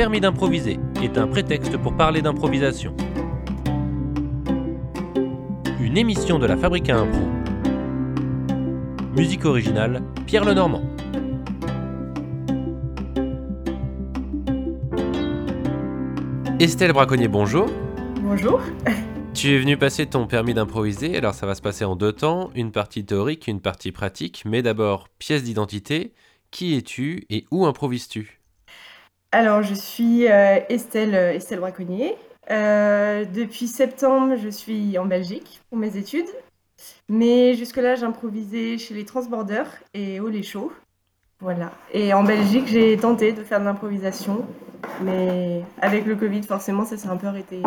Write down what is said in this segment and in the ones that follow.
permis d'improviser est un prétexte pour parler d'improvisation. Une émission de la Fabrique à Impro. Musique originale, Pierre Lenormand. Estelle Braconnier, bonjour. Bonjour. Tu es venu passer ton permis d'improviser, alors ça va se passer en deux temps, une partie théorique, une partie pratique, mais d'abord pièce d'identité, qui es-tu et où improvises-tu? Alors, je suis euh, Estelle, euh, Estelle Braconnier. Euh, depuis septembre, je suis en Belgique pour mes études. Mais jusque-là, j'improvisais chez les Transborders et au Les Chauds. Voilà. Et en Belgique, j'ai tenté de faire de l'improvisation. Mais avec le Covid, forcément, ça s'est un peu arrêté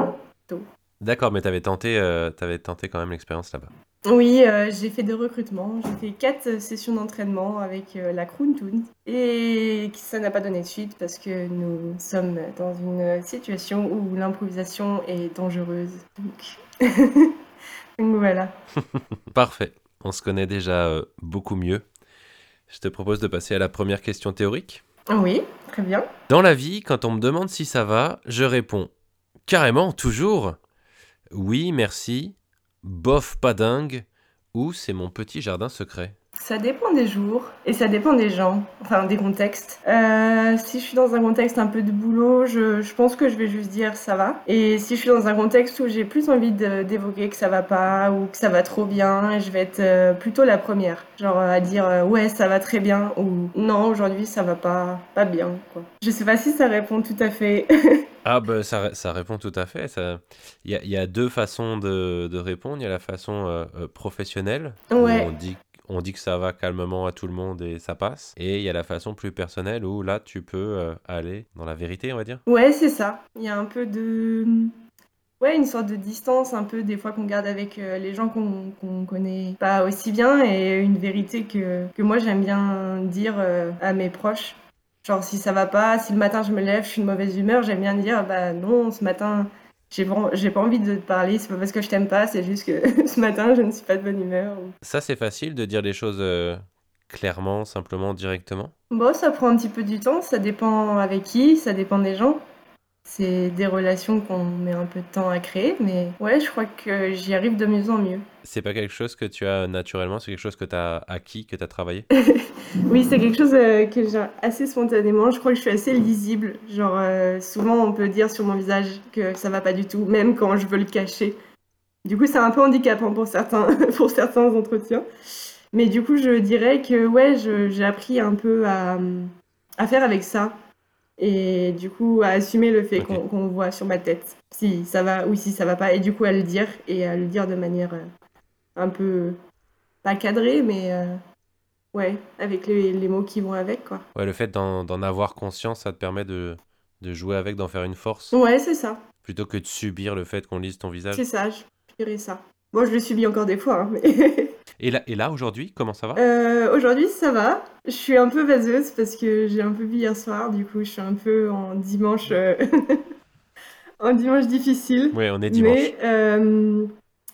tôt. D'accord, mais tu avais avais tenté quand même l'expérience là-bas. Oui, euh, j'ai fait des recrutements. J'ai fait quatre sessions d'entraînement avec euh, la Toon. Et ça n'a pas donné de suite parce que nous sommes dans une situation où l'improvisation est dangereuse. Donc, Donc voilà. Parfait. On se connaît déjà euh, beaucoup mieux. Je te propose de passer à la première question théorique. Oui, très bien. Dans la vie, quand on me demande si ça va, je réponds carrément, toujours. Oui, merci. Bof, pas dingue. Ou c'est mon petit jardin secret. Ça dépend des jours et ça dépend des gens, enfin des contextes. Euh, si je suis dans un contexte un peu de boulot, je, je, pense que je vais juste dire ça va. Et si je suis dans un contexte où j'ai plus envie d'évoquer que ça va pas ou que ça va trop bien, je vais être euh, plutôt la première. Genre à dire euh, ouais ça va très bien ou non aujourd'hui ça va pas, pas bien. Quoi. Je sais pas si ça répond tout à fait. Ah bah ça, ça, répond tout à fait. Il y a, y a, deux façons de, de, répondre. Il y a la façon professionnelle, ouais. où on dit on dit que ça va calmement à tout le monde et ça passe. Et il y a la façon plus personnelle où là, tu peux euh, aller dans la vérité, on va dire. Ouais, c'est ça. Il y a un peu de... Ouais, une sorte de distance, un peu des fois qu'on garde avec euh, les gens qu'on connaît pas aussi bien et une vérité que, que moi j'aime bien dire euh, à mes proches. Genre si ça va pas, si le matin je me lève, je suis de mauvaise humeur, j'aime bien dire bah non, ce matin j'ai pas, pas envie de te parler, c'est pas parce que je t'aime pas, c'est juste que ce matin je ne suis pas de bonne humeur. Ça c'est facile de dire les choses euh, clairement, simplement, directement? Bon, ça prend un petit peu du temps, ça dépend avec qui, ça dépend des gens. C'est des relations qu'on met un peu de temps à créer, mais ouais, je crois que j'y arrive de mieux en mieux. C'est pas quelque chose que tu as naturellement, c'est quelque chose que tu as acquis, que tu as travaillé? Oui, c'est quelque chose euh, que j'ai assez spontanément. Je crois que je suis assez lisible. Genre, euh, souvent, on peut dire sur mon visage que ça va pas du tout, même quand je veux le cacher. Du coup, c'est un peu handicapant pour certains, pour certains entretiens. Mais du coup, je dirais que ouais, j'ai appris un peu à, à faire avec ça et du coup à assumer le fait qu'on voit sur ma tête si ça va ou si ça va pas. Et du coup à le dire et à le dire de manière euh, un peu pas cadrée mais euh, ouais avec les, les, mots qui vont avec quoi. Ouais le fait d'en avoir conscience ça te permet de, de jouer avec d'en faire une force. Ouais c'est ça. Plutôt que de subir le fait qu'on lise ton visage. C'est ça je dirais ça. Moi je le subis encore des fois hein, mais Et là, et là aujourd'hui, comment ça va euh, Aujourd'hui, ça va. Je suis un peu vaseuse parce que j'ai un peu bu hier soir. Du coup, je suis un peu en dimanche, euh, en dimanche difficile. Oui, on est dimanche. Mais, euh,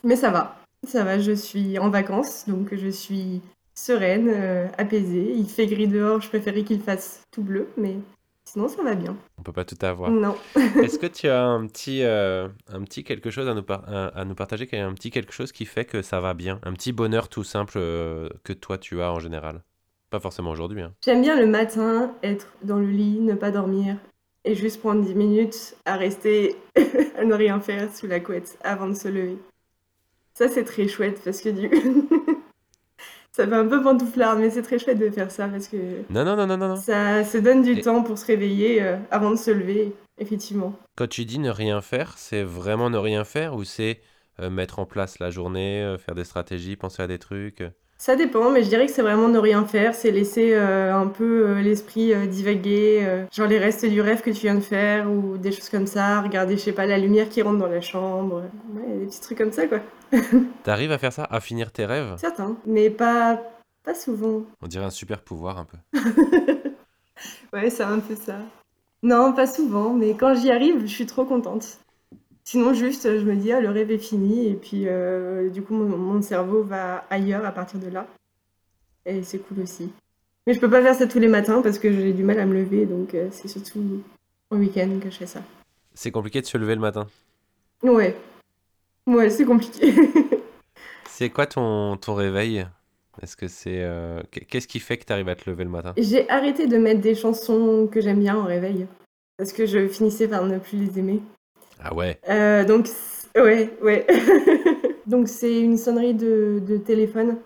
mais ça va. Ça va, je suis en vacances, donc je suis sereine, apaisée. Il fait gris dehors, je préférais qu'il fasse tout bleu, mais Sinon, ça va bien. On peut pas tout avoir. Non. Est-ce que tu as un petit, euh, un petit quelque chose à nous, à nous partager, un petit quelque chose qui fait que ça va bien? Un petit bonheur tout simple euh, que toi tu as en général? Pas forcément aujourd'hui. Hein. J'aime bien le matin être dans le lit, ne pas dormir et juste prendre 10 minutes à rester, à ne rien faire sous la couette avant de se lever. Ça, c'est très chouette parce que du ça fait un peu pantouflard, mais c'est très chouette de faire ça parce que. Non, non, non, non, non. Ça se donne du temps pour se réveiller euh, avant de se lever, effectivement. Quand tu dis ne rien faire, c'est vraiment ne rien faire ou c'est euh, mettre en place la journée, euh, faire des stratégies, penser à des trucs ça dépend, mais je dirais que c'est vraiment ne rien faire, c'est laisser un peu l'esprit divaguer, genre les restes du rêve que tu viens de faire ou des choses comme ça, regarder, je sais pas, la lumière qui rentre dans la chambre, ouais, des petits trucs comme ça quoi. T'arrives à faire ça, à finir tes rêves? Certains, mais pas, pas souvent. On dirait un super pouvoir un peu. ouais, c'est un peu ça. Non, pas souvent, mais quand j'y arrive, je suis trop contente. Sinon, juste, je me dis, ah, le rêve est fini, et puis euh, du coup, mon, mon, cerveau va ailleurs à partir de là. Et c'est cool aussi. Mais je peux pas faire ça tous les matins parce que j'ai du mal à me lever, donc euh, c'est surtout au week-end que je fais ça. C'est compliqué de se lever le matin? Ouais. Ouais, c'est compliqué. C'est quoi ton, ton réveil? Est-ce que c'est. euh, qu- Qu'est-ce qui fait que tu arrives à te lever le matin? J'ai arrêté de mettre des chansons que j'aime bien en réveil. Parce que je finissais par ne plus les aimer. Ah ouais. Euh, donc, ouais, ouais. donc, c'est une sonnerie de, de téléphone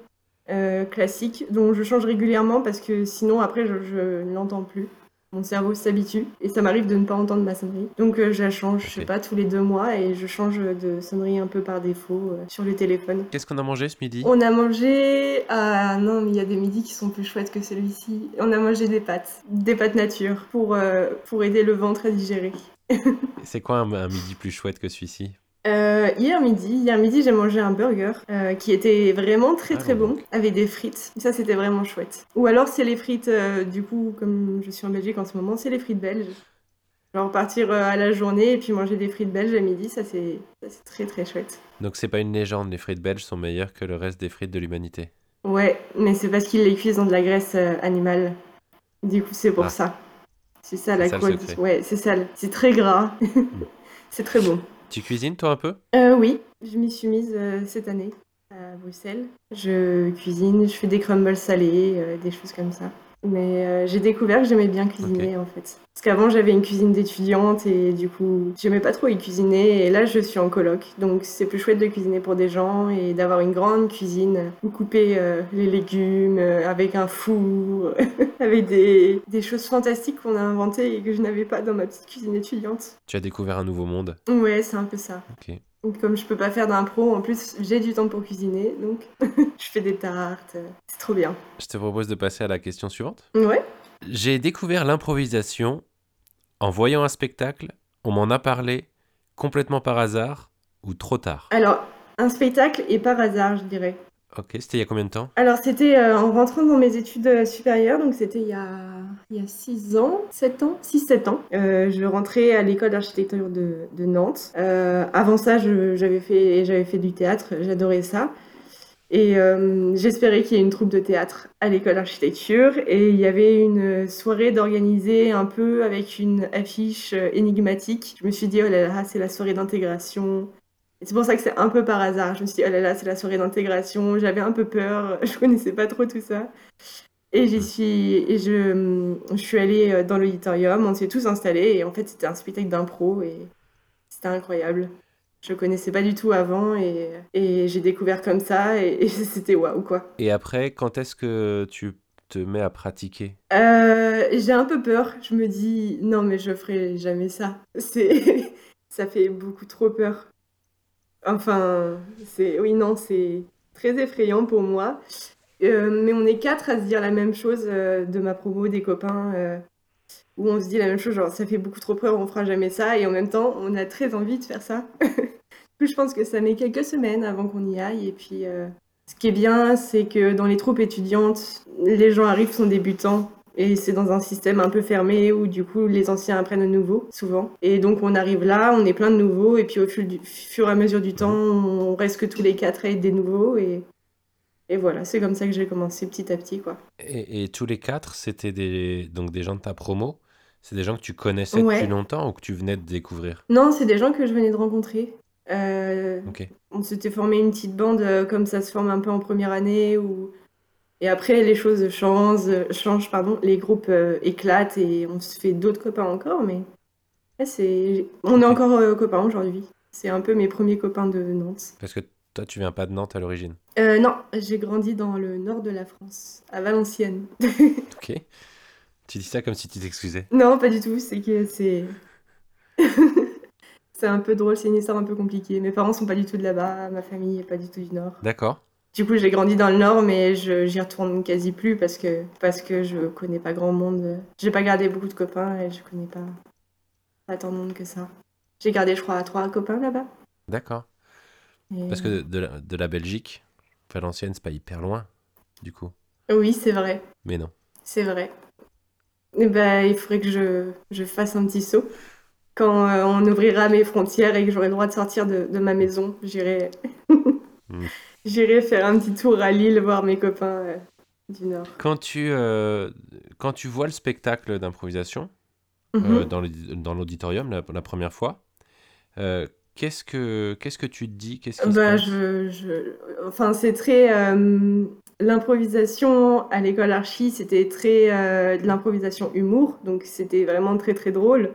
euh, classique dont je change régulièrement parce que sinon, après, je, je ne l'entends plus. Mon cerveau s'habitue et ça m'arrive de ne pas entendre ma sonnerie. Donc, euh, je la change, je sais pas, tous les deux mois et je change de sonnerie un peu par défaut euh, sur le téléphone. Qu'est-ce qu'on a mangé ce midi? On a mangé. Ah non, mais il y a des midis qui sont plus chouettes que celui-ci. On a mangé des pâtes, des pâtes nature pour, euh, pour aider le ventre à digérer. C'est quoi un, un midi plus chouette que celui-ci? Euh, hier midi, hier midi, j'ai mangé un burger euh, qui était vraiment très Ah, très bon. bon, avec des frites. Ça, c'était vraiment chouette. Ou alors, c'est les frites, euh, du coup, comme je suis en Belgique en ce moment, c'est les frites belges. Genre partir à la journée et puis manger des frites belges à midi, ça c'est très très chouette. Donc c'est pas une légende, les frites belges sont meilleures que le reste des frites de l'humanité. Ouais, mais c'est parce qu'ils les cuisent dans de la graisse animale. Du coup, c'est pour Ah. ça. C'est ça la. Ouais, c'est ça. le- C'est très gras. c'est très bon. Tu cuisines toi un peu? Euh, oui, je m'y suis mise euh, cette année à Bruxelles. Je cuisine, je fais des crumbles salés, euh, des choses comme ça. Mais euh, j'ai découvert que j'aimais bien cuisiner en fait. Parce qu'avant j'avais une cuisine d'étudiante et du coup j'aimais pas trop y cuisiner et là je suis en coloc. Donc c'est plus chouette de cuisiner pour des gens et d'avoir une grande cuisine où couper euh, les légumes euh, avec un four, avec des, des choses fantastiques qu'on a inventées et que je n'avais pas dans ma petite cuisine étudiante. Tu as découvert un nouveau monde. Ouais, c'est un peu ça. Ok. Comme je peux pas faire d'impro, en plus j'ai du temps pour cuisiner, donc je fais des tartes, c'est trop bien. Je te propose de passer à la question suivante. Ouais. J'ai découvert l'improvisation en voyant un spectacle, on m'en a parlé complètement par hasard ou trop tard? Alors, un spectacle et par hasard, je dirais. Ok, c'était il y a combien de temps? Alors, c'était euh, en rentrant dans mes études euh, supérieures, donc c'était il y a, il y a 6 ans, 7 ans, 6-7 ans. Euh, je rentrais à l'école d'architecture de, de Nantes. Avant ça, j'avais fait, fait du théâtre, j'adorais ça. Et j'espérais qu'il y ait une troupe de théâtre à l'école d'architecture. Et il y avait une soirée d'organiser un peu avec une affiche énigmatique. Je me suis dit, oh là là, c'est la soirée d'intégration. Et c'est pour ça que c'est un peu par hasard. Je me suis dit, oh là là, c'est la soirée d'intégration. J'avais un peu peur. Je connaissais pas trop tout ça. Et j'y suis, et je, je suis allée euh, dans l'auditorium. On s'est tous installés. Et en fait, c'était un spectacle d'impro. Et c'était incroyable. Je connaissais pas du tout avant. Et, et j'ai découvert comme ça. Et, et c'était waouh, quoi. Et après, quand est-ce que tu te mets à pratiquer? Euh, j'ai un peu peur. Je me dis, non, mais je ferai jamais ça. C'est, ça fait beaucoup trop peur. Enfin, c'est, oui, non, c'est très effrayant pour moi. Euh, mais on est quatre à se dire la même chose euh, de ma promo, des copains, euh, où on se dit la même chose, genre ça fait beaucoup trop peur, on fera jamais ça, et en même temps, on a très envie de faire ça. Je pense que ça met quelques semaines avant qu'on y aille, et puis ce qui est bien, c'est que dans les troupes étudiantes, les gens arrivent, sont débutants, et c'est dans un système un peu fermé où du coup les anciens apprennent de nouveau, souvent. Et donc on arrive là, on est plein de nouveaux, et puis au fur, du, fur et à mesure du temps, on reste que tous les quatre à être des nouveaux, et, et voilà, c'est comme ça que j'ai commencé petit à petit, quoi. et, et tous les quatre, c'était des, donc des gens de ta promo? C'est des gens que tu connaissais Ouais. depuis longtemps ou que tu venais de découvrir? Non, c'est des gens que je venais de rencontrer. Euh, on s'était formé une petite bande euh, comme ça se forme un peu en première année où... et après les choses changent, changent pardon, les groupes euh, éclatent et on se fait d'autres copains encore mais ouais, c'est on est encore euh, copains aujourd'hui. C'est un peu mes premiers copains de Nantes. Parce que toi, tu viens pas de Nantes à l'origine. Euh, non, j'ai grandi dans le nord de la France, à Valenciennes. Ok. Tu dis ça comme si tu t'excusais. Non, pas du tout, c'est que c'est c'est un peu drôle, c'est une histoire un peu compliquée. Mes parents sont pas du tout de là-bas, ma famille est pas du tout du nord. D'accord. Du coup, j'ai grandi dans le nord, mais je j'y retourne quasi plus parce que parce que je connais pas grand monde. J'ai pas gardé beaucoup de copains et je connais pas pas tant de monde que ça. J'ai gardé, je crois, trois copains là-bas. D'accord. Et- Parce que de la, de la Belgique, Valenciennes, c'est pas hyper loin, du coup. oui, c'est vrai, Mais non. c'est vrai. Et ben, il faudrait que je je fasse un petit saut. Quand euh, on ouvrira mes frontières et que j'aurai le droit de sortir de, de ma maison, j'irai Mm. j'irai faire un petit tour à Lille voir mes copains euh, du nord. Quand tu, euh, quand tu vois le spectacle d'improvisation, euh, Mhm. dans le- dans l'auditorium la, la première fois. Euh, qu'est-ce que qu'est-ce que tu te dis? Qu'est-ce Bah, je, je... Enfin, c'est très... euh, L'improvisation à l'école archi, c'était très euh, de l'improvisation humour, donc c'était vraiment très très drôle.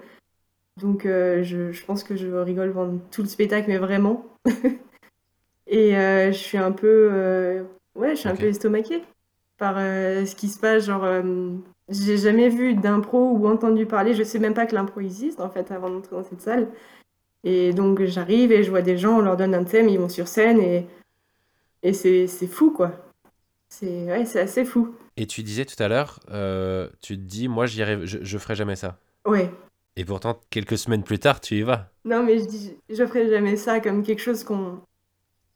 Donc euh, je, je pense que je rigole pendant tout le spectacle, mais vraiment. Et euh, je suis un peu... euh, Ouais, je suis un peu estomaquée par euh, ce qui se passe. Genre, j'ai jamais vu d'impro ou entendu parler. Je sais même pas que l'impro existe, en fait, avant d'entrer dans cette salle. Et donc j'arrive et je vois des gens, on leur donne un thème, ils vont sur scène et, et c'est c'est fou quoi. C'est ouais, c'est assez fou. Et tu disais tout à l'heure, euh, tu te dis, moi, arrive, je, je ferai jamais ça. Ouais. Et pourtant, quelques semaines plus tard, tu y vas. Non mais je dis, je ferai jamais ça comme quelque chose qu'on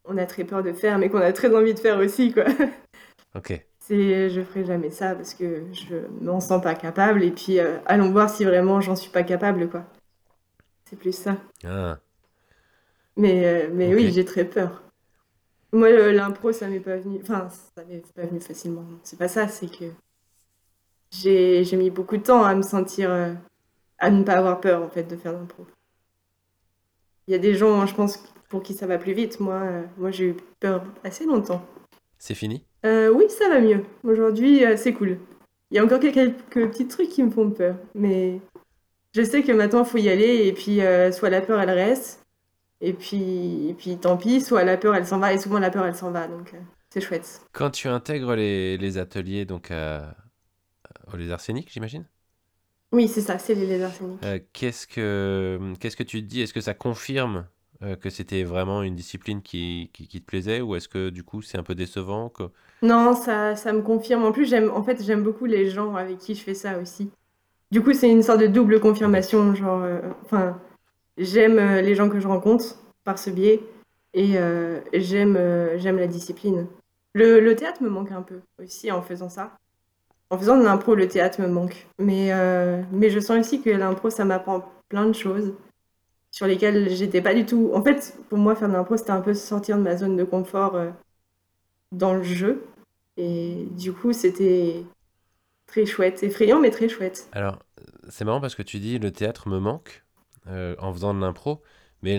on a très peur de faire, mais qu'on a très envie de faire aussi quoi. Ok. C'est je ferai jamais ça parce que je m'en sens pas capable et puis euh, allons voir si vraiment j'en suis pas capable quoi. C'est plus ça. Ah, Mais, euh, mais oui, j'ai très peur. Moi, l'impro, ça m'est pas venu. Enfin, ça m'est pas venu facilement. C'est pas ça, c'est que j'ai j'ai mis beaucoup de temps à me sentir. euh, à ne pas avoir peur, en fait, de faire l'impro. Il y a des gens, je pense, pour qui ça va plus vite. Moi, euh, moi j'ai eu peur assez longtemps. C'est fini? Euh, oui, ça va mieux. Aujourd'hui, euh, c'est cool. Il y a encore quelques, quelques petits trucs qui me font peur, mais je sais que maintenant, il faut y aller, et puis euh, soit la peur, elle reste, et puis, et puis tant pis, soit la peur, elle s'en va, et souvent la peur, elle s'en va, donc euh, c'est chouette. Quand tu intègres les, les ateliers donc à, au Les Arsenic, j'imagine, Oui, c'est ça, c'est les lézards scéniques. euh, qu'est-ce que qu'est-ce que tu te dis? Est-ce que ça confirme euh, que c'était vraiment une discipline qui, qui, qui te plaisait ou est-ce que du coup c'est un peu décevant? que- Non, ça, ça me confirme. En plus, j'aime, en fait, j'aime beaucoup les gens avec qui je fais ça aussi. Du coup, c'est une sorte de double confirmation, genre, euh, enfin, j'aime euh, les gens que je rencontre par ce biais, et euh, j'aime, j'aime la discipline. Le, le théâtre me manque un peu aussi en faisant ça. En faisant de l'impro, le théâtre me manque. Mais, mais je sens aussi que l'impro, ça m'apprend plein de choses sur lesquelles j'étais pas du tout. En fait, pour moi, faire de l'impro, c'était un peu sortir de ma zone de confort euh, dans le jeu. Et du coup, c'était très chouette, effrayant, mais très chouette. Alors, c'est marrant parce que tu dis le théâtre me manque euh, en faisant de l'impro, mais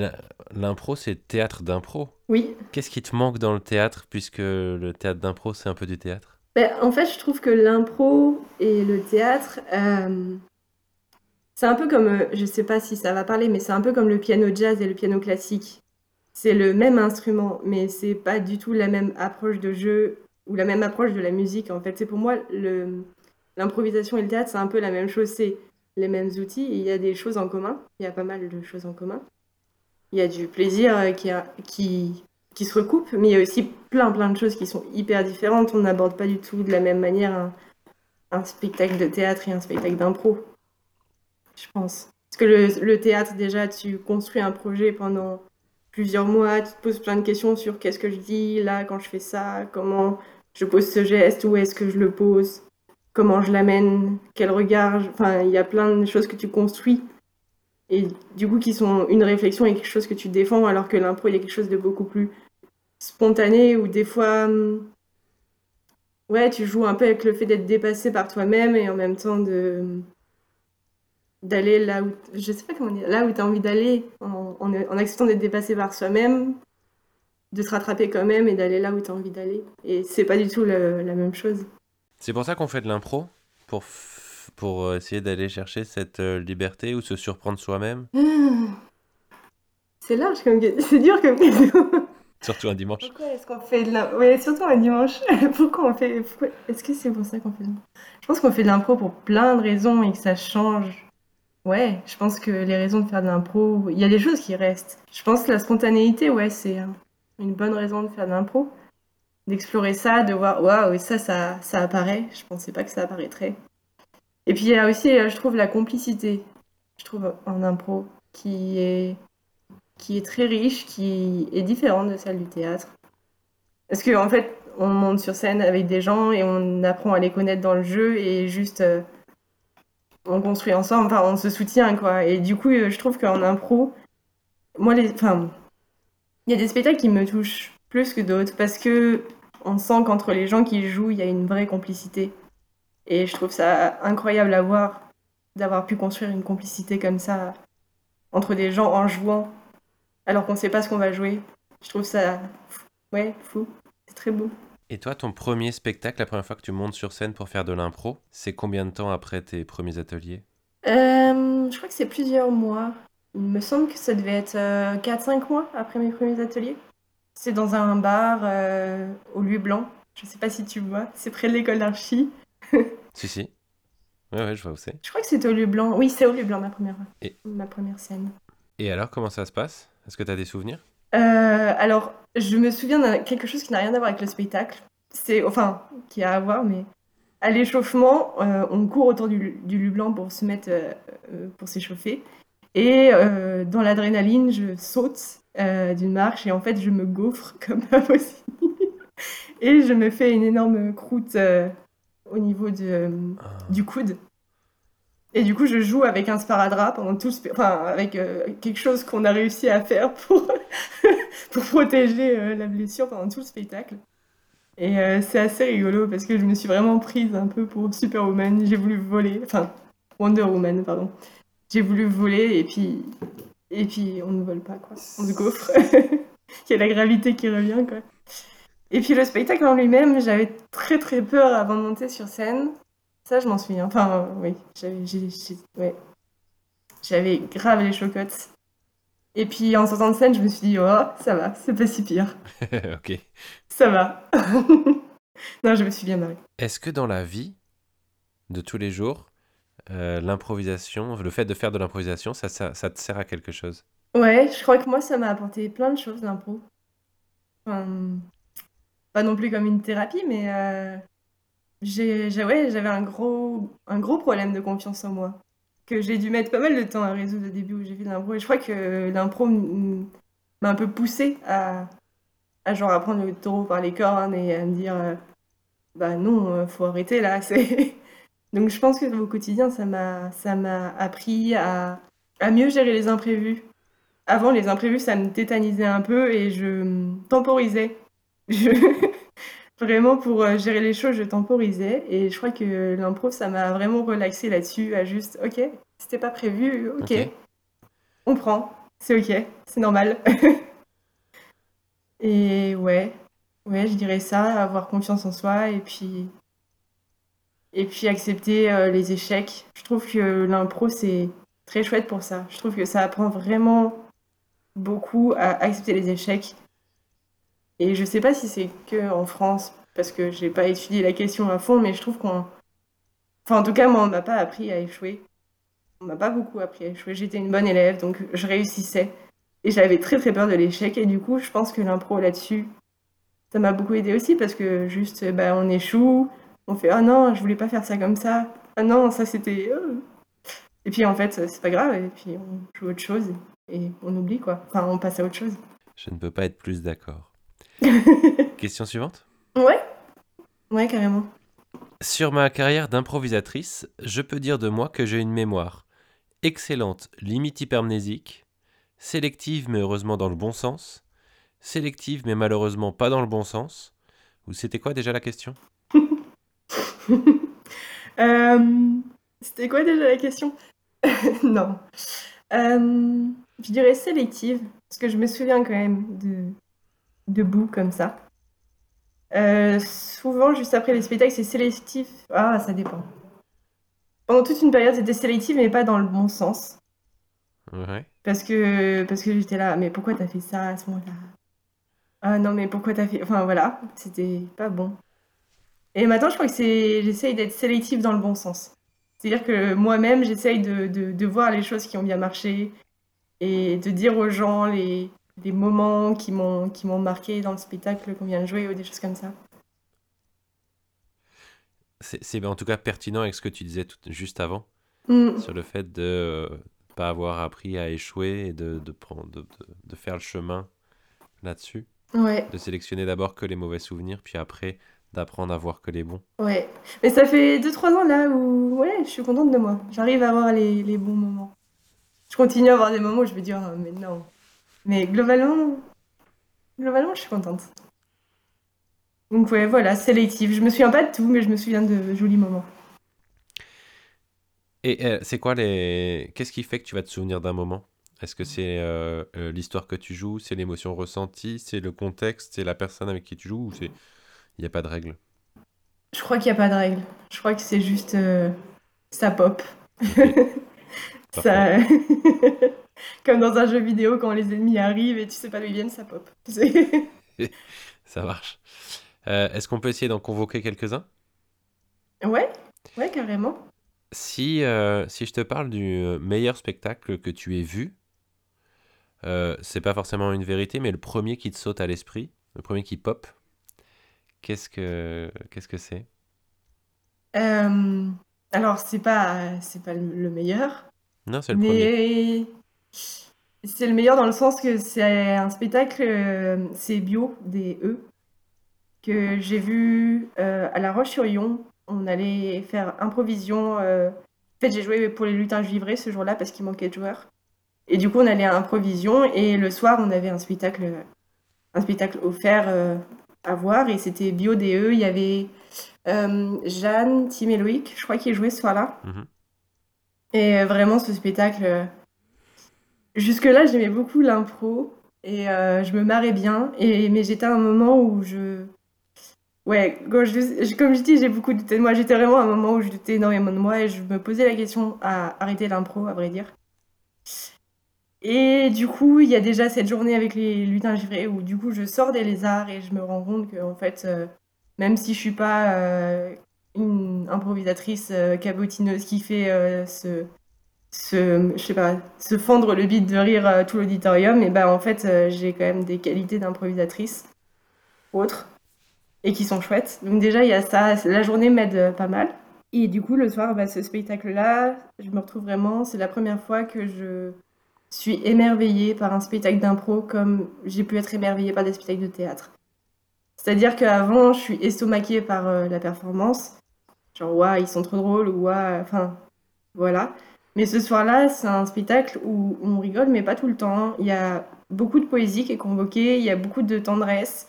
l'impro c'est théâtre d'impro. Oui. Qu'est-ce qui te manque dans le théâtre puisque le théâtre d'impro c'est un peu du théâtre? Ben, en fait, je trouve que l'impro et le théâtre, euh, c'est un peu comme, euh, je sais pas si ça va parler, mais c'est un peu comme le piano jazz et le piano classique. C'est le même instrument, mais c'est pas du tout la même approche de jeu ou la même approche de la musique. En fait, c'est pour moi l'improvisation et le théâtre, c'est un peu la même chose. C'est les mêmes outils. Il y a des choses en commun. Il y a pas mal de choses en commun. Il y a du plaisir euh, qui, qui, qui se recoupe, mais il y a aussi plein plein de choses qui sont hyper différentes. On n'aborde pas du tout de la même manière un spectacle de théâtre et un spectacle d'impro, je pense. Parce que le, théâtre, déjà, tu construis un projet pendant plusieurs mois, tu te poses plein de questions sur qu'est-ce que je dis là quand je fais ça, comment je pose ce geste, où est-ce que je le pose, comment je l'amène, quel regard. Enfin, il y a plein de choses que tu construis et du coup qui sont une réflexion et quelque chose que tu défends, alors que l'impro, il y a quelque chose de beaucoup plus spontané ou des fois, hum, ouais, tu joues un peu avec le fait d'être dépassé par toi-même et en même temps de d'aller là où, je sais pas comment dire, là où tu as envie d'aller en, en, en acceptant d'être dépassé par soi-même, de te rattraper quand même et d'aller là où tu as envie d'aller. Et c'est pas du tout le- la même chose. C'est pour ça qu'on fait de l'impro pour pour euh, essayer d'aller chercher cette euh, liberté ou se surprendre soi-même, C'est large comme c'est dur comme question. surtout un dimanche. Pourquoi est-ce qu'on fait de l'impro Ouais, surtout un dimanche. Pourquoi on fait pourquoi- Est-ce que c'est pour ça qu'on fait de l'impro? Je pense qu'on fait de l'impro pour plein de raisons et que ça change. Ouais, je pense que les raisons de faire de l'impro, il y a des choses qui restent. Je pense que la spontanéité, ouais, c'est une bonne raison de faire de l'impro. D'explorer ça, de voir, waouh, ça, ça, ça apparaît. Je pensais pas que ça apparaîtrait. Et puis il y a aussi, euh, je trouve, la complicité. Je trouve en impro qui est qui est très riche, qui est différente de celle du théâtre. Parce qu'en en fait, on monte sur scène avec des gens et on apprend à les connaître dans le jeu et juste euh, on construit ensemble, enfin on se soutient quoi. Et du coup, euh, je trouve qu'en impro, moi les, enfin, il y a des spectacles qui me touchent plus que d'autres parce que on sent qu'entre les gens qui jouent, il y a une vraie complicité. Et je trouve ça incroyable à voir. d'avoir pu construire une complicité comme ça entre des gens en jouant alors qu'on sait pas ce qu'on va jouer. Je trouve ça, ouais, fou. C'est très beau. Et toi, ton premier spectacle, la première fois que tu montes sur scène pour faire de l'impro, c'est combien de temps après tes premiers ateliers? Euh, je crois que c'est plusieurs mois. Il me semble que ça devait être 4-5 mois après mes premiers ateliers. C'est dans un bar euh, au lieu blanc. Je sais pas si tu vois. C'est près de l'école d'archi. Si, si. Ouais, ouais, je vois où c'est. Je crois que c'était au lieu blanc. Oui, c'est au lieu blanc ma première, Et- ma première scène. Et alors, comment ça se passe? Est-ce que tu as des souvenirs? Euh, alors, je me souviens de quelque chose qui n'a rien à voir avec le spectacle. C'est, enfin, qui a à voir, mais à l'échauffement, euh, on court autour du, du lieu blanc pour se mettre, euh, euh, pour s'échauffer. Et euh, dans l'adrénaline, je saute euh, d'une marche et en fait, je me gaufre comme pas possible. Et je me fais une énorme croûte euh, au niveau de, euh, Ah. du coude. Et du coup, je joue avec un sparadrap pendant tout enfin, avec euh, quelque chose qu'on a réussi à faire pour, pour protéger euh, la blessure pendant tout le spectacle. Et euh, c'est assez rigolo parce que je me suis vraiment prise un peu pour Superwoman. J'ai voulu voler, enfin, Wonder Woman, pardon. J'ai voulu voler et puis, et puis on ne vole pas, quoi. On se gaufre. Il y a la gravité qui revient, quoi. Et puis le spectacle en lui-même, j'avais très très peur avant de monter sur scène. Ça, je m'en souviens. Enfin, euh, oui, j'avais j'ai- j'ai- ouais. J'avais grave les chocottes. Et puis en sortant de scène, je me suis dit, oh, ça va, c'est pas si pire. ok. Ça va. non, je me suis bien marrée. Est-ce que dans la vie de tous les jours, euh, l'improvisation, le fait de faire de l'improvisation, ça, ça, ça te sert à quelque chose? Ouais, je crois que moi, ça m'a apporté plein de choses, l'impro. Enfin, pas non plus comme une thérapie, mais euh, j'avais un gros, un gros problème de confiance en moi. Que j'ai dû mettre pas mal de temps à résoudre au début où j'ai fait l'impro. Et je crois que l'impro m'a un peu poussée à, à genre apprendre le taureau par les cornes et à me dire, euh, bah non, euh, faut arrêter là. Donc je pense que au quotidien, ça m'a, ça m'a appris à, à mieux gérer les imprévus. Avant, les imprévus, ça me tétanisait un peu et je temporisais. Je... Vraiment, pour euh, gérer les choses, je temporisais. Et je crois que l'impro, ça m'a vraiment relaxé là-dessus, à juste, ok, c'était pas prévu, ok, on prend, c'est ok, c'est normal. Et ouais, ouais, je dirais ça, avoir confiance en soi et puis, et puis accepter euh, les échecs. Je trouve que l'impro, c'est très chouette pour ça. Je trouve que ça apprend vraiment beaucoup à accepter les échecs. Et je sais pas si c'est que en France, parce que j'ai pas étudié la question à fond, mais je trouve qu'on. Enfin, en tout cas, moi, on m'a pas appris à échouer. On m'a pas beaucoup appris à échouer. J'étais une bonne élève, donc je réussissais. Et j'avais très très peur de l'échec. Et du coup, je pense que l'impro là-dessus, ça m'a beaucoup aidé aussi, parce que juste, bah, on échoue, on fait Ah non, je voulais pas faire ça comme ça. Ah non, ça c'était. euh. Et puis en fait, c'est pas grave, et puis on joue autre chose, et on oublie quoi. Enfin, on passe à autre chose. Je ne peux pas être plus d'accord. Question suivante. Ouais, ouais, carrément. Sur ma carrière d'improvisatrice, je peux dire de moi que j'ai une mémoire excellente, limite hypermnésique, sélective mais heureusement dans le bon sens, sélective mais malheureusement pas dans le bon sens. Ou c'était quoi déjà la question? Euh, c'était quoi déjà la question? Non. Euh, je dirais sélective, parce que je me souviens quand même de, de bouts comme ça. Euh, souvent, juste après les spectacles, c'est sélectif. Ah, ça dépend. Pendant toute une période, c'était sélectif, mais pas dans le bon sens. Ouais. Parce que, parce que j'étais là, mais pourquoi t'as fait ça à ce moment-là? Ah non, mais pourquoi t'as fait... Enfin voilà, c'était pas bon. Et maintenant, je crois que c'est, j'essaye d'être sélective dans le bon sens. C'est-à-dire que moi-même, j'essaye de, de, de voir les choses qui ont bien marché et de dire aux gens les, les moments qui m'ont, qui m'ont marqué dans le spectacle qu'on vient de jouer ou des choses comme ça. C'est en tout cas pertinent avec ce que tu disais tout, juste avant, Mm. sur le fait de euh, pas avoir appris à échouer et de, de, prendre, de, de- faire le chemin là-dessus. Ouais, De sélectionner d'abord que les mauvais souvenirs, puis après d'apprendre à voir que les bons. ouais. Mais ça fait 2-3 ans là où, ouais, je suis contente de moi. J'arrive à avoir les, les bons moments. Je continue à avoir des moments où je me dis, Ah, mais non. Mais globalement, globalement, je suis contente. Donc ouais, voilà, sélective. Je me souviens pas de tout, mais je me souviens de jolis moments. Et euh, c'est quoi les. Qu'est-ce qui fait que tu vas te souvenir d'un moment? Est-ce que c'est euh, euh, l'histoire que tu joues, c'est l'émotion ressentie, c'est le contexte, c'est la personne avec qui tu joues ou c'est. Il n'y a pas de règle Je crois qu'il n'y a pas de règle. Je crois que c'est juste. euh, ça pop. Ça... Comme dans un jeu vidéo, quand les ennemis arrivent et tu sais pas d'où ils viennent, ça pop. Ça marche. Euh, Est-ce qu'on peut essayer d'en convoquer quelques-uns? Ouais, ouais, carrément. si, euh, si je te parle du euh, meilleur spectacle que tu aies vu, euh, c'est pas forcément une vérité, mais le premier qui te saute à l'esprit, le premier qui pop, qu'est-ce que qu'est-ce que c'est? Alors, c'est pas, c'est pas le le meilleur, Non, c'est le premier. C'est le meilleur dans le sens que c'est un spectacle, euh, c'est bio, des E, que j'ai vu euh, à La Roche-sur-Yon. On allait faire improvision. euh, En fait, j'ai joué pour les lutins givrés ce jour-là parce qu'il manquait de joueurs. Et du coup, on allait à improvision et le soir, on avait un spectacle, un spectacle offert à voir et c'était bio DE. Il y avait Jeanne, Tim et Loïc, je crois qu'ils jouaient ce soir-là. Mhm. Et vraiment, ce spectacle, jusque-là, j'aimais beaucoup l'impro et euh, je me marrais bien. Mais j'étais à un moment où je. Ouais, comme je dis, j'ai beaucoup douté de moi. J'étais vraiment à un moment où je doutais énormément de moi et je me posais la question à arrêter l'impro, à vrai dire. Et du coup, il y a déjà cette journée avec les lutins givrés où du coup, je sors des lézards et je me rends compte que, en fait, euh, même si je suis pas euh, une improvisatrice cabotineuse qui fait euh, se, je sais pas, se fendre le bide de rire euh, tout l'auditorium, et ben en fait, euh, j'ai quand même des qualités d'improvisatrice autres et qui sont chouettes. Donc déjà, il y a ça. La journée m'aide euh, pas mal. Et du coup, le soir, bah, ce spectacle-là, je me retrouve vraiment. C'est la première fois que je suis émerveillée par un spectacle d'impro comme j'ai pu être émerveillée par des spectacles de théâtre. C'est-à-dire qu'avant, je suis estomaquée par la performance. Genre, waouh, ils sont trop drôles, ou waouh, enfin, voilà. Mais ce soir-là, c'est un spectacle où on rigole, mais pas tout le temps. Il y a beaucoup de poésie qui est convoquée, il y a beaucoup de tendresse.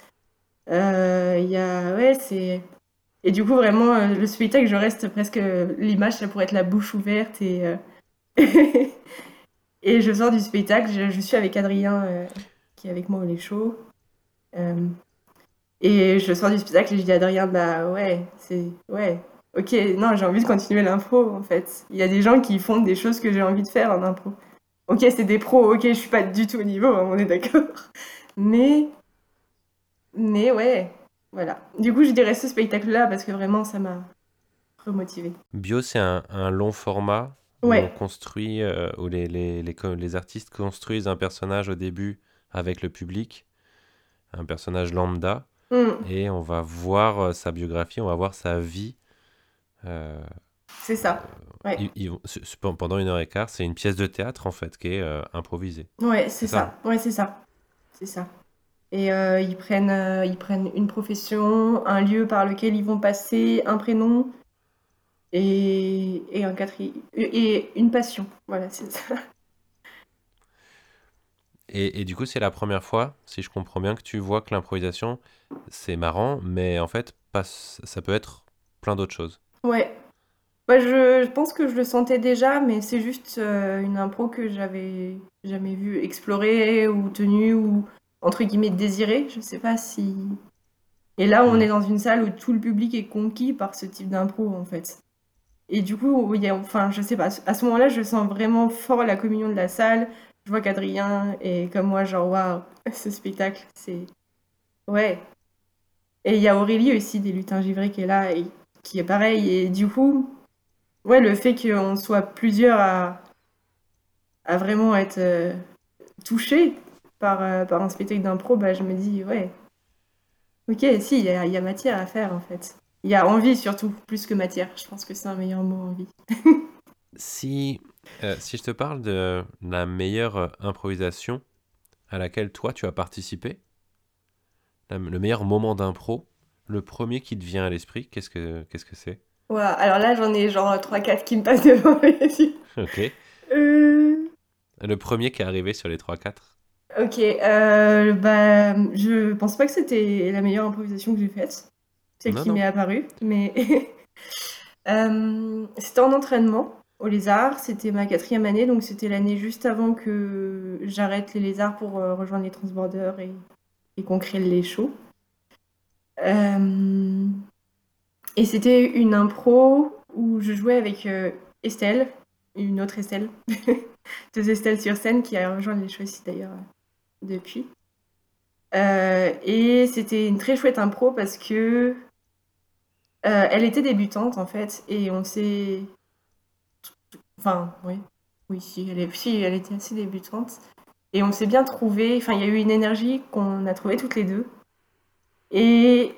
Euh, il y a, ouais, c'est. Et du coup, vraiment, euh, le spectacle, je reste presque. L'image, ça pourrait être la bouche ouverte et. euh, Et je sors du spectacle, je, suis avec Adrien, qui est avec moi au Les Show. Et je sors du spectacle et je dis à Adrien, bah ouais, c'est. Ouais, ok, non, j'ai envie de continuer l'impro en fait. Il y a des gens qui font des choses que j'ai envie de faire en impro. Ok, c'est des pros, ok, je suis pas du tout au niveau, hein, on est d'accord. Mais. Mais ouais, voilà. Du coup, je dirais ce spectacle-là parce que vraiment, ça m'a remotivé. Bio, c'est un, un long format où on construit, euh, où les, les, les, les artistes construisent un personnage au début avec le public, un personnage lambda, Hmm, et on va voir euh, sa biographie, on va voir sa vie. Euh, c'est ça. Ouais. ils- ils pendant une heure et quart, c'est une pièce de théâtre en fait qui est euh, improvisée. Ouais, c'est ça. ça. Ouais, c'est ça. C'est ça. Et euh, ils prennent, euh, ils prennent une profession, un lieu par lequel ils vont passer, un prénom et, et un quatrième et une passion. Voilà, c'est ça. Et, et du coup, c'est la première fois, si je comprends bien, que tu vois que l'improvisation, c'est marrant, mais en fait, pas, ça peut être plein d'autres choses. Ouais. Bah, je, je pense que je le sentais déjà, mais c'est juste euh, une impro que j'avais jamais vue explorer ou tenue ou entre guillemets désirée. Je sais pas si. Et là, on Mm. est dans une salle où tout le public est conquis par ce type d'impro en fait. Et du coup, il y a, enfin, je sais pas, à ce moment-là, je sens vraiment fort la communion de la salle. Je vois qu'Adrien est comme moi, genre, waouh, ce spectacle, c'est. Ouais. Et il y a Aurélie aussi, des lutins givrés, qui est là, et qui est pareil. Et du coup, ouais, le fait qu'on soit plusieurs à, à vraiment être euh, touchés par, euh, par un spectacle d'impro, bah, je me dis, ouais, ok, si, il y a, matière à faire en fait. Il y a envie surtout, plus que matière. Je pense que c'est un meilleur mot, envie. Si, euh, si je te parle de la meilleure euh, improvisation à laquelle toi tu as participé, le meilleur moment d'impro, le premier qui te vient à l'esprit, qu'est-ce que qu'est-ce que c'est? Alors là, j'en ai genre 3-4 qui me passent devant les yeux. Ok. Euh, Le premier qui est arrivé sur les 3-4? Ok, euh, bah, je pense pas que c'était la meilleure improvisation que j'ai faite, celle qui m'est apparue, mais euh, c'était en entraînement au lézard. C'était ma quatrième année, donc c'était l'année juste avant que j'arrête les lézards pour euh, rejoindre les transbordeurs et, et qu'on crée les shows. Euh, et c'était une impro où je jouais avec euh, Estelle, une autre Estelle, deux Estelle sur scène qui a rejoint les shows ici d'ailleurs depuis. et c'était une très chouette impro parce que elle était débutante en fait et on s'est Enfin, oui. Oui, si elle, si, elle était assez débutante. Et on s'est bien trouvé. Enfin, il y a eu une énergie qu'on a trouvée toutes les deux. Et,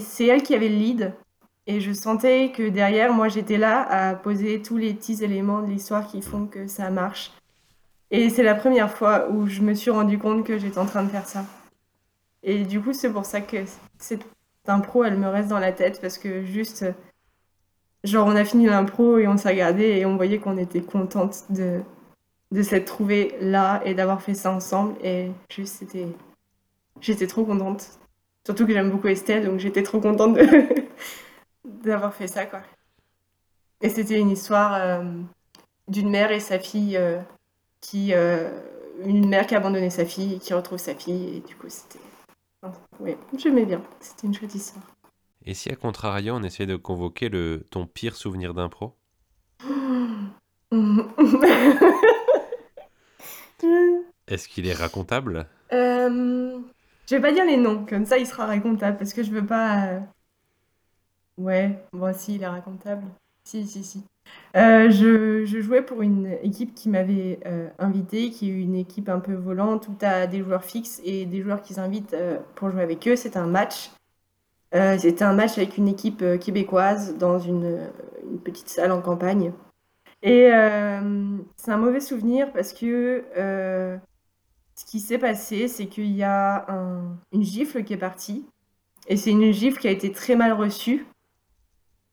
c'est elle qui avait le lead. Et je sentais que derrière, moi, j'étais là à poser tous les petits éléments de l'histoire qui font que ça marche. Et c'est la première fois où je me suis rendu compte que j'étais en train de faire ça. Et du coup, c'est pour ça que cette impro, elle me reste dans la tête parce que juste genre on a fini l'impro et on s'est regardé et on voyait qu'on était contente de, de s'être trouvée là et d'avoir fait ça ensemble. Et juste, c'était. J'étais trop contente. Surtout que j'aime beaucoup Estelle, donc j'étais trop contente d'avoir fait ça, quoi. Et c'était une histoire euh, d'une mère et sa fille euh, qui. Euh, une mère qui a abandonné sa fille et qui retrouve sa fille. Et du coup, c'était. Oui, j'aimais bien. C'était une chouette histoire. Et si à contrario, on essayait de convoquer le ton pire souvenir d'impro? Est-ce qu'il est racontable? Euh, Je vais pas dire les noms, comme ça il sera racontable, parce que je veux pas... Euh, ouais, bon si, il est racontable. Si, si, si. Euh, je, jouais pour une équipe qui m'avait invité, qui est une équipe un peu volante où tu as des joueurs fixes et des joueurs qui s'invitent pour jouer avec eux. C'est un match. Euh, c'était un match avec une équipe euh, québécoise dans une, petite salle en campagne. Et euh, c'est un mauvais souvenir parce que ce qui s'est passé, c'est qu'il y a une gifle qui est partie. Et c'est une gifle qui a été très mal reçue.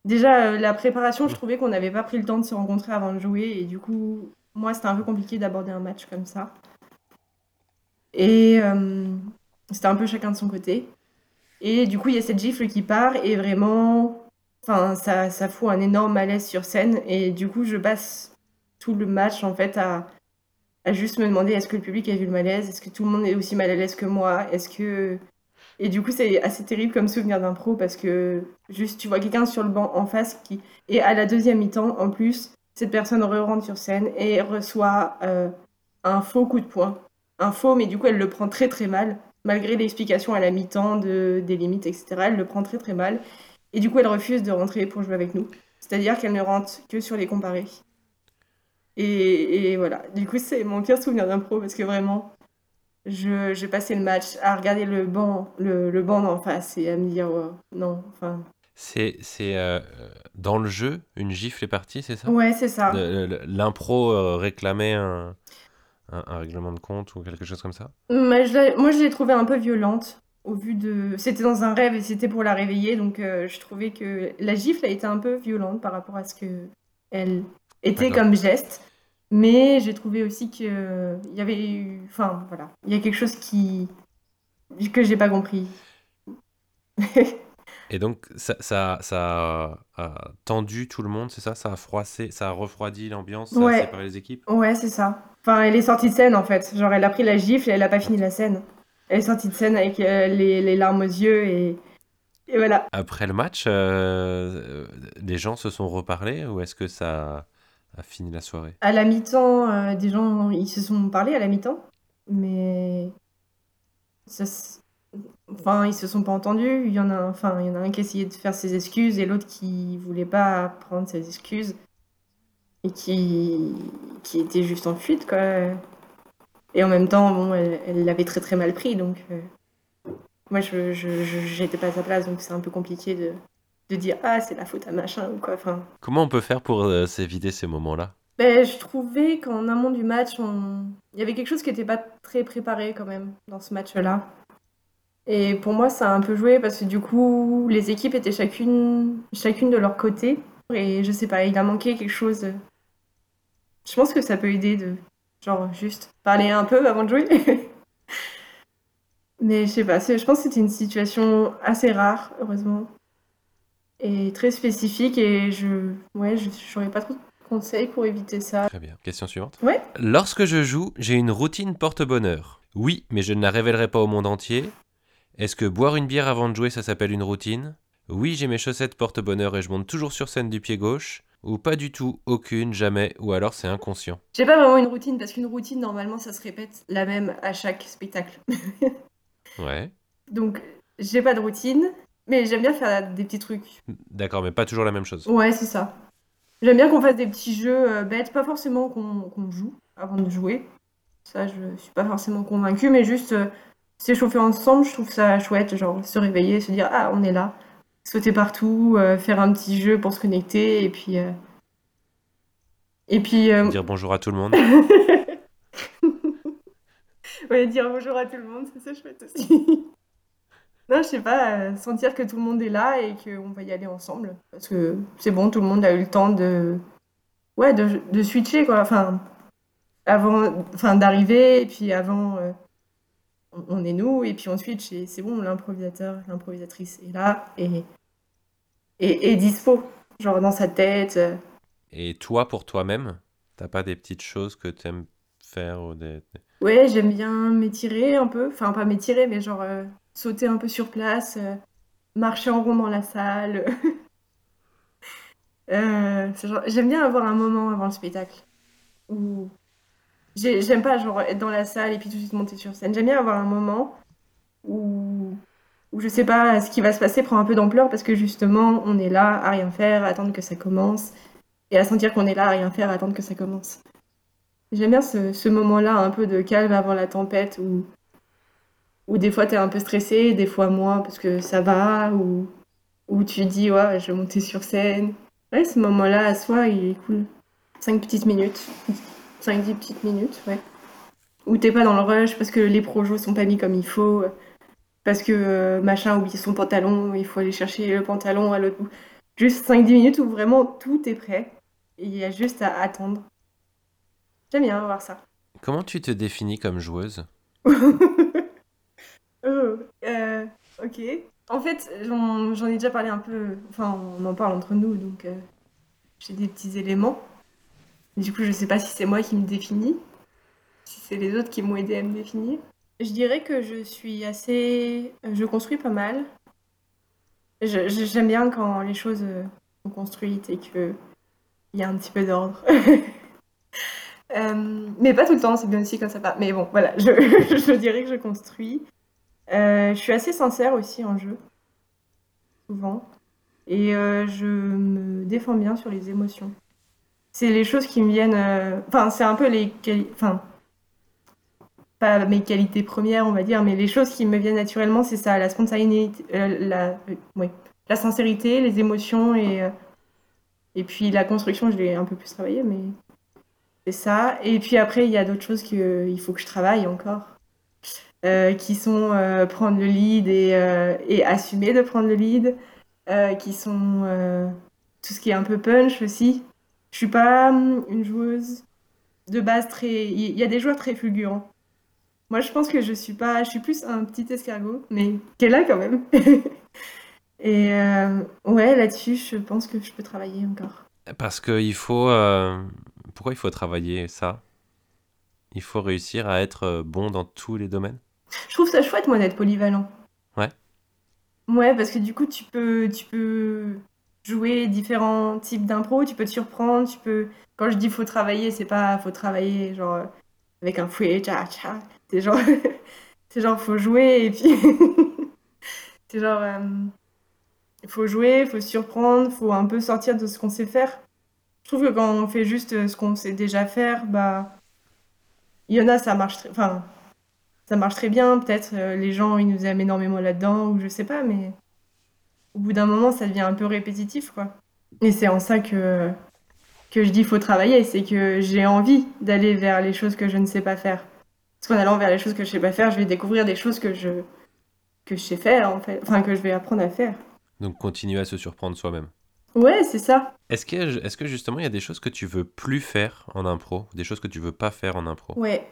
Déjà, la préparation, je trouvais qu'on n'avait pas pris le temps de se rencontrer avant de jouer. Et du coup, moi, c'était un peu compliqué d'aborder un match comme ça. Et c'était un peu chacun de son côté. Et du coup, il y a cette gifle qui part et vraiment, ça, ça fout un énorme malaise sur scène. Et du coup, je passe tout le match en fait à, à juste me demander est-ce que le public a vu le malaise? Est-ce que tout le monde est aussi mal à l'aise que moi? Est-ce que. Et du coup, c'est assez terrible comme souvenir d'impro parce que juste tu vois quelqu'un sur le banc en face qui. Et à la deuxième mi-temps, en plus, cette personne re-rentre sur scène et reçoit euh, un faux coup de poing. Un faux, mais du coup, elle le prend très très mal malgré l'explication à la mi-temps de, des limites, etc., elle le prend très très mal. Et du coup, elle refuse de rentrer pour jouer avec nous. C'est-à-dire qu'elle ne rentre que sur les comparés. Et, voilà. Du coup, c'est mon pire souvenir d'impro parce que vraiment, je, j'ai passé le match à regarder le banc, le, le banc d'en face et à me dire oh, non, enfin. C'est, c'est euh, dans le jeu, une gifle est partie, c'est ça? Ouais, c'est ça. l'impro euh, réclamait un, un, règlement de compte ou quelque chose comme ça? Moi, je l'ai trouvée un peu violente. Au vu de, c'était dans un rêve et c'était pour la réveiller, donc euh, je trouvais que la gifle a été un peu violente par rapport à ce que elle était comme geste. Mais j'ai trouvé aussi qu'il y avait eu, enfin voilà, il y a quelque chose qui que j'ai pas compris. Et donc, ça, ça, ça, a tendu tout le monde, c'est ça? Ça a froissé, ça a refroidi l'ambiance, ça a séparé les équipes? Ouais, c'est ça. Enfin, elle est sortie de scène en fait. Genre, elle a pris la gifle et elle a pas fini la scène. Elle est sortie de scène avec euh, les, les, larmes aux yeux et, et voilà. Après le match, euh, les gens se sont reparlés ou est-ce que ça a fini la soirée À la mi-temps, euh, des gens ils se sont parlé à la mi-temps, mais ça, Enfin, ils se sont pas entendus. Il y en a, enfin, il y en a un qui essayait de faire ses excuses et l'autre qui voulait pas prendre ses excuses et qui, qui était juste en fuite, quoi. Et en même temps, bon, elle l'avait très très mal pris, donc euh, moi, je, je, pas à sa place, donc c'est un peu compliqué de, de dire ah c'est la faute à machin ou quoi. Enfin. Comment on peut faire pour euh, s'éviter ces moments-là? Ben, je trouvais qu'en amont du match, il y avait quelque chose qui n'était pas très préparé quand même dans ce match-là. Et pour moi, ça a un peu joué parce que du coup, les équipes étaient chacune, chacune de leur côté. Et je sais pas, il a manqué quelque chose. Je pense que ça peut aider de, genre, juste parler un peu avant de jouer. Mais je sais pas, je pense que c'était une situation assez rare, heureusement. Et très spécifique. Et je, ouais, j'aurais pas trop conseils pour éviter ça Très bien. Question suivante. Ouais. Lorsque je joue, j'ai une routine porte-bonheur. Oui, mais je ne la révélerai pas au monde entier. Est-ce que boire une bière avant de jouer, ça s'appelle une routine? Oui, j'ai mes chaussettes porte-bonheur et je monte toujours sur scène du pied gauche. Ou pas du tout, aucune, jamais, ou alors c'est inconscient. J'ai pas vraiment une routine parce qu'une routine, normalement, ça se répète la même à chaque spectacle. Ouais. Donc, j'ai pas de routine, mais j'aime bien faire des petits trucs. D'accord, mais pas toujours la même chose. Ouais, c'est ça. J'aime bien qu'on fasse des petits jeux euh, bêtes, pas forcément qu'on joue avant de jouer. Ça, je suis pas forcément convaincue, mais juste euh, s'échauffer ensemble, je trouve ça chouette. Genre se réveiller, se dire ah, on est là. Sauter partout, euh, faire un petit jeu pour se connecter, et puis. euh, Et puis. Dire bonjour à tout le monde. Ouais, dire bonjour à tout le monde, c'est ça chouette aussi. non, je sais pas, euh, sentir que tout le monde est là et qu'on va y aller ensemble. Parce que c'est bon, tout le monde a eu le temps de. Ouais, de, de switcher, quoi. Enfin, avant. Enfin, d'arriver, et puis avant. euh, on, est nous, et puis on switch, et c'est bon, l'improvisateur, l'improvisatrice est là, et. Et, et dispo. Genre dans sa tête. euh, Et toi, pour toi-même, t'as pas des petites choses que t'aimes faire ou des... Ouais, j'aime bien m'étirer un peu. Enfin, pas m'étirer, mais genre euh, sauter un peu sur place, euh, marcher en rond dans la salle. Euh, J'aime bien avoir un moment avant le spectacle j'aime pas genre être dans la salle et puis tout de suite monter sur scène. J'aime bien avoir un moment où, où je sais pas ce qui va se passer prend un peu d'ampleur parce que justement on est là à rien faire, à attendre que ça commence et à sentir qu'on est là à rien faire, à attendre que ça commence. J'aime bien ce, ce moment-là, un peu de calme avant la tempête, où, où des fois t'es un peu stressé, des fois moins parce que ça va, ou où tu dis, ouais, je vais monter sur scène. Ouais, ce moment-là, à soi, il est cool. Cinq petites minutes. Cinq, dix petites minutes, ouais. Où t'es pas dans le rush parce que les projos sont pas mis comme il faut, parce que euh, machin a oublié son pantalon, il faut aller chercher le pantalon à l'autre bout. Juste 5-10 minutes où vraiment tout est prêt, et il y a juste à attendre. J'aime bien voir ça. Comment tu te définis comme joueuse? Oh, euh, ok. En fait, j'en ai déjà parlé un peu, enfin, on en parle entre nous, donc euh, j'ai des petits éléments. Du coup, je sais pas si c'est moi qui me définis, si c'est les autres qui m'ont aidé à me définir. Je dirais que je suis assez... Je construis pas mal. J'aime bien quand les choses sont construites et qu'il y a un petit peu d'ordre. Euh, mais pas tout le temps, c'est bien aussi quand ça part. Mais bon, voilà, je, je dirais que je construis. Euh, je suis assez sincère aussi en jeu, souvent. Et euh, je me défends bien sur les émotions. C'est les choses qui me viennent. euh, Enfin, c'est un peu les. Enfin, pas mes qualités premières, on va dire, mais les choses qui me viennent naturellement, c'est ça, la spontanéité, la, oui, la sincérité, les émotions et, et puis la construction, je l'ai un peu plus travaillé, mais c'est ça. Et puis après, il y a d'autres choses qu'il faut que je travaille encore euh, qui sont euh, prendre le lead et, euh, et assumer de prendre le lead, qui sont tout ce qui est un peu punch aussi. Je suis pas hum, une joueuse de base très. Il y, a des joueurs très fulgurants. Moi, je pense que je suis pas. Je suis plus un petit escargot, mais qui est là quand même. Et ouais, là-dessus, je pense que je peux travailler encore. Parce qu'il faut... Pourquoi il faut travailler ça? Il faut réussir à être bon dans tous les domaines? Je trouve ça chouette, moi, d'être polyvalent. Ouais. Ouais, parce que du coup, tu peux, tu peux jouer différents types d'impro, tu peux te surprendre, tu peux... Quand je dis faut travailler, c'est pas faut travailler genre avec un fouet, tcha tcha. C'est genre, c'est genre faut jouer et puis... c'est genre... euh, faut jouer, faut surprendre, faut un peu sortir de ce qu'on sait faire. Je trouve que quand on fait juste ce qu'on sait déjà faire, bah... Il y en a, ça marche très... Enfin, ça marche très bien. Peut-être euh, les gens, ils nous aiment énormément là-dedans, ou je sais pas, mais au bout d'un moment, ça devient un peu répétitif, quoi. Et c'est en ça que, que je dis faut travailler, c'est que j'ai envie d'aller vers les choses que je ne sais pas faire. Parce qu'en allant vers les choses que je sais pas faire, je vais découvrir des choses que je, que je sais faire, en fait. Enfin, que je vais apprendre à faire. Donc continuer à se surprendre soi-même. Ouais, c'est ça. Est-ce que, est-ce que justement il y a des choses que tu veux plus faire en impro Des choses que tu veux pas faire en impro? Ouais.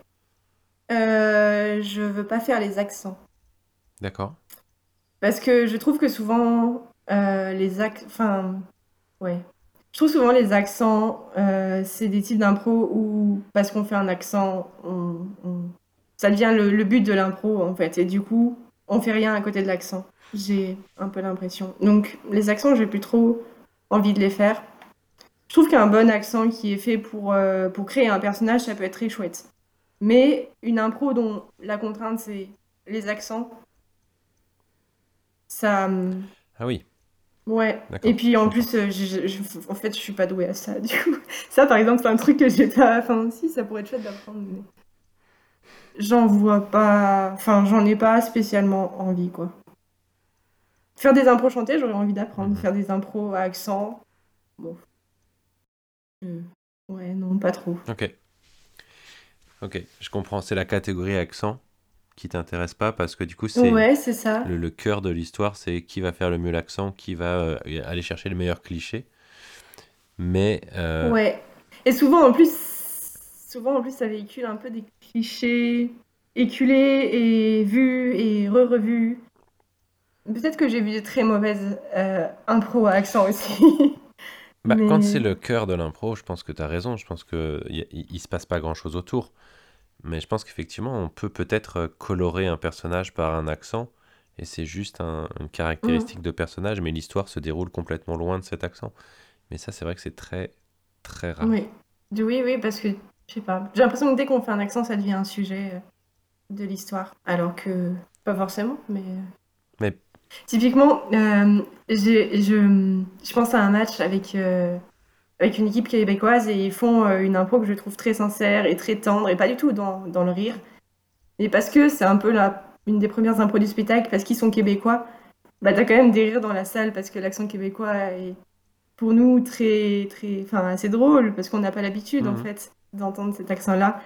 Euh, je veux pas faire les accents. D'accord Parce que je trouve que souvent, euh, les ac... Enfin, ouais. je trouve souvent les accents, euh, c'est des types d'impro où, parce qu'on fait un accent, ça devient le, but de l'impro, en fait. Et du coup, on fait rien à côté de l'accent. J'ai un peu l'impression. Donc, les accents, j'ai plus trop envie de les faire. Je trouve qu'un bon accent qui est fait pour, euh, pour créer un personnage, ça peut être très chouette. Mais une impro dont la contrainte, c'est les accents, ça... Ah oui. Ouais. Et puis en plus, euh, en fait, je suis pas douée à ça. Du coup, ça, par exemple, c'est un truc que j'ai pas. Enfin, si, ça pourrait être chouette d'apprendre, mais j'en vois pas. Enfin, j'en ai pas spécialement envie, quoi. Faire des impros chantés, j'aurais envie d'apprendre. Mhm. Faire des impros à accent, bon. Euh, ouais, non, pas trop. Ok. Ok, je comprends. C'est la catégorie accent qui t'intéresse pas parce que du coup c'est ouais, ça. Le, cœur de l'histoire c'est qui va faire le mieux l'accent qui va euh, aller chercher le meilleur cliché mais euh, ouais et souvent en plus souvent en plus ça véhicule un peu des clichés éculés et vus et re-revus peut-être que j'ai vu de très mauvaises euh, impro à accent aussi bah, quand c'est le cœur de l'impro je pense que tu as raison je pense que il, il se passe pas grand chose autour mais je pense qu'effectivement, on peut peut-être euh, colorer un personnage par un accent, et c'est juste une caractéristique mmh. de personnage, mais l'histoire se déroule complètement loin de cet accent. Mais ça, c'est vrai que c'est très, très rare. Oui, oui, oui, parce que, je sais pas, j'ai l'impression que dès qu'on fait un accent, ça devient un sujet euh, de l'histoire, alors que, pas forcément, mais... Euh, mais... Typiquement, je, je, pense à un match avec avec une équipe québécoise et ils font euh, une impro que je trouve très sincère et très tendre et pas du tout dans, dans le rire. Et parce que c'est un peu la, une des premières impros du spectacle, parce qu'ils sont québécois, bah t'as quand même des rires dans la salle parce que l'accent québécois est pour nous très, très, enfin assez drôle parce qu'on n'a pas l'habitude en mhm. fait d'entendre cet accent-là.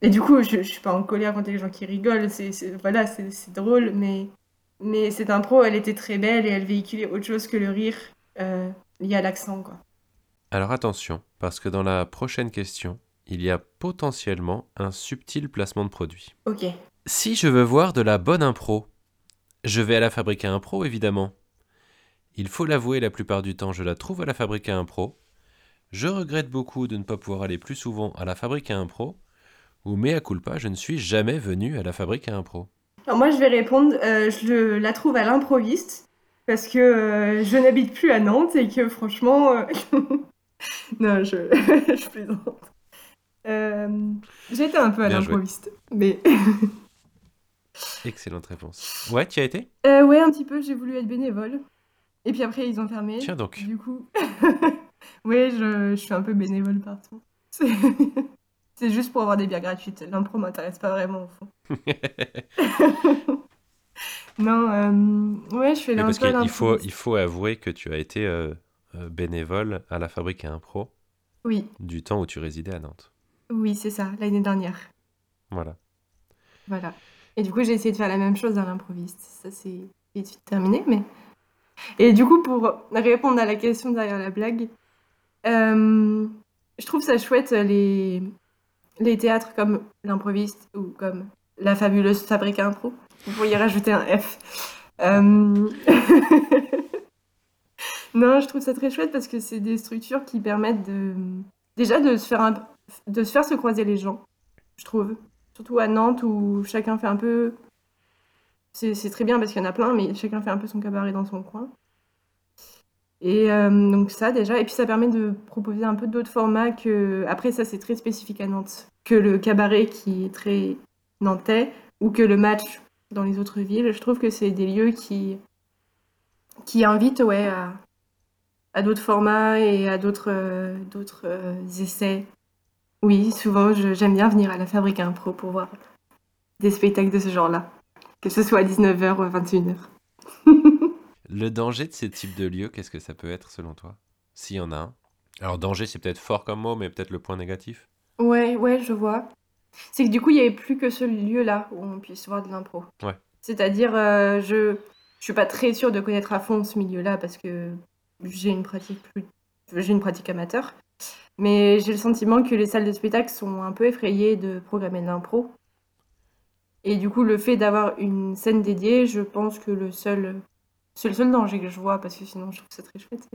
Et du coup, je, je suis pas en colère contre les gens qui rigolent, c'est, voilà, c'est, drôle, mais, mais cette impro, elle était très belle et elle véhiculait autre chose que le rire euh, lié à l'accent, quoi. Alors attention, parce que dans la prochaine question, il y a potentiellement un subtil placement de produit. Ok. Si je veux voir de la bonne impro, je vais à la fabrique à impro évidemment. Il faut l'avouer, la plupart du temps, je la trouve à la fabrique à impro. Je regrette beaucoup de ne pas pouvoir aller plus souvent à la fabrique à impro. Ou à culpa, je ne suis jamais venu à la fabrique à impro. Alors moi, je vais répondre, euh, je la trouve à l'improviste parce que euh, je n'habite plus à Nantes et que franchement, euh, non, je, je plaisante. J'étais un peu à l'improviste, mais. Excellente réponse. Ouais, tu as été? Ouais, un petit peu. J'ai voulu être bénévole. Et puis après, ils ont fermé. Tiens donc. Du coup. ouais, je, je, suis un peu bénévole partout. C'est juste pour avoir des bières gratuites. L'impro m'intéresse pas vraiment au fond. non, euh, ouais, je fais l'impro. Parce qu'il faut, il faut avouer que tu as été euh, euh, bénévole à la fabrique à impro. Oui. Du temps où tu résidais à Nantes. Oui, c'est ça, l'année dernière. Voilà. Voilà. Et du coup, j'ai essayé de faire la même chose à l'improviste. Ça, c'est terminé, mais. Et du coup, pour répondre à la question derrière la blague, euh, je trouve ça chouette les, les théâtres comme l'improviste ou comme la fabuleuse fabrique à impro. Vous pourriez rajouter un F. Euh... Non, je trouve ça très chouette parce que c'est des structures qui permettent de déjà de se faire de se faire se croiser les gens, je trouve. Surtout à Nantes où chacun fait un peu c'est très bien parce qu'il y en a plein, mais chacun fait un peu son cabaret dans son coin. Et euh, donc ça déjà, et puis ça permet de proposer un peu d'autres formats que après ça c'est très spécifique à Nantes que le cabaret qui est très nantais ou que le match dans les autres villes. Je trouve que c'est des lieux qui qui invitent ouais à, d'autres formats et à d'autres euh, euh, essais. Oui, souvent, j'aime bien venir à la Fabrique Impro pour voir des spectacles de ce genre-là, que ce soit à 19h ou à 21h. Le danger de ces types de lieux, qu'est-ce que ça peut être selon toi? S'il y en a un. Alors danger, c'est peut-être fort comme mot, mais peut-être le point négatif. Ouais, ouais, je vois. C'est que du coup, il n'y avait plus que ce lieu-là où on puisse voir de l'impro. Ouais. C'est-à-dire, euh, je ne suis pas très sûre de connaître à fond ce milieu-là parce que j'ai une pratique plus... j'ai une pratique amateur. Mais j'ai le sentiment que les salles de spectacle sont un peu effrayées de programmer de l'impro. Et du coup, le fait d'avoir une scène dédiée, je pense que le seul, c'est le seul danger que je vois, parce que sinon je trouve ça très chouette,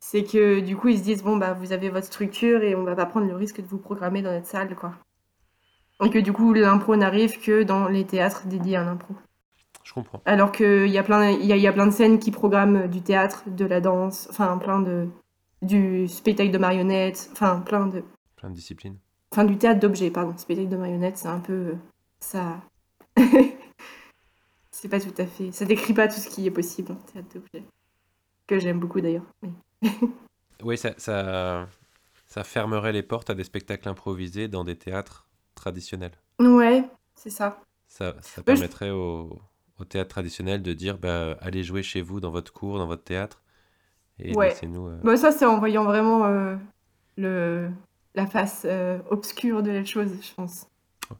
c'est que du coup, ils se disent bon, bah, vous avez votre structure et on va pas prendre le risque de vous programmer dans notre salle, quoi. Et que du coup, l'impro n'arrive que dans les théâtres dédiés à l'impro. Je comprends. Alors qu'il y, a plein, y, a, y a plein de scènes qui programment du théâtre, de la danse, enfin, plein de. du spectacle de marionnettes, enfin, plein de. Plein de disciplines. Enfin, du théâtre d'objets, pardon. Spectacle de marionnettes, c'est un peu. Ça. c'est pas tout à fait. Ça décrit pas tout ce qui est possible en théâtre d'objets. Que j'aime beaucoup d'ailleurs. Oui, oui ça, ça, ça fermerait les portes à des spectacles improvisés dans des théâtres traditionnels. Ouais, c'est ça. Ça, ça permettrait au, au, théâtre traditionnel de dire bah, allez jouer chez vous, dans votre cours, dans votre théâtre. Et ouais. laissez-nous. Euh... Bah, ça, c'est en voyant vraiment euh, le, la face euh, obscure de la chose, je pense.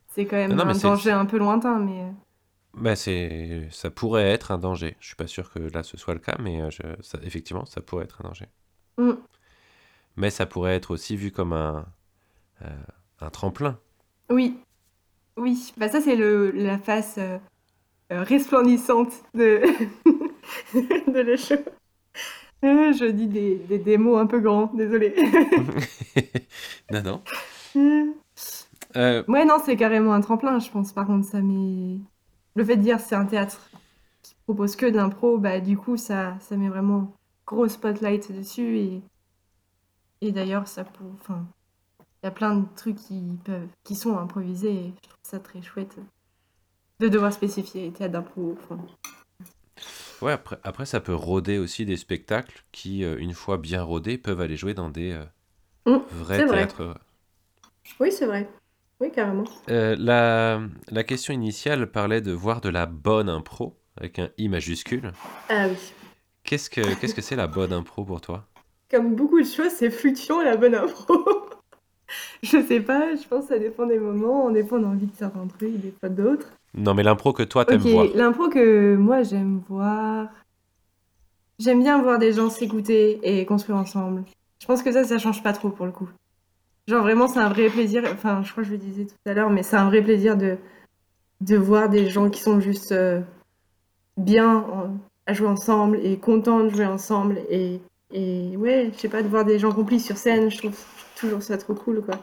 C'est quand même un danger un peu lointain, mais. Euh. Bah c'est, ça pourrait être un danger. Je suis pas sûr que là ce soit le cas, mais je... ça, effectivement, ça pourrait être un danger. Mm. Mais ça pourrait être aussi vu comme un, un tremplin. Oui, oui. Bah ça c'est le la face resplendissante de de la. Je dis des, des, des, mots un peu grands, désolé. non, non. Euh... Ouais, non, c'est carrément un tremplin, je pense. Par contre, ça met. Le fait de dire c'est un théâtre qui propose que de l'impro, bah, du coup, ça, ça met vraiment gros spotlight dessus. Et, et d'ailleurs, ça. Enfin, il y a plein de trucs qui, peuvent... qui sont improvisés et je trouve ça très chouette de devoir spécifier théâtre d'impro. Enfin, Ouais, après, après, ça peut rôder aussi des spectacles qui, euh, une fois bien rodés, peuvent aller jouer dans des euh, mmh, vrais théâtres. Oui, c'est vrai. Oui, carrément. Euh, la, la question initiale parlait de voir de la bonne impro, avec un I majuscule. Ah oui. Qu'est-ce que qu'est-ce que c'est la bonne impro pour toi? Comme beaucoup de choses, c'est fluctuant la bonne impro. je sais pas, je pense que ça dépend des moments, on dépend d'envie de certains trucs, des fois d'autres. Non, mais l'impro que toi t'aimes voir. L'impro que moi j'aime voir. J'aime bien voir des gens s'écouter et construire ensemble. Je pense que ça, ça change pas trop pour le coup. Genre vraiment, c'est un vrai plaisir. Enfin, je crois que je le disais tout à l'heure, mais c'est un vrai plaisir de, voir des gens qui sont juste euh, bien à jouer ensemble et contents de jouer ensemble. Et, et ouais, je sais pas, de voir des gens complices sur scène, je trouve toujours ça trop cool, quoi.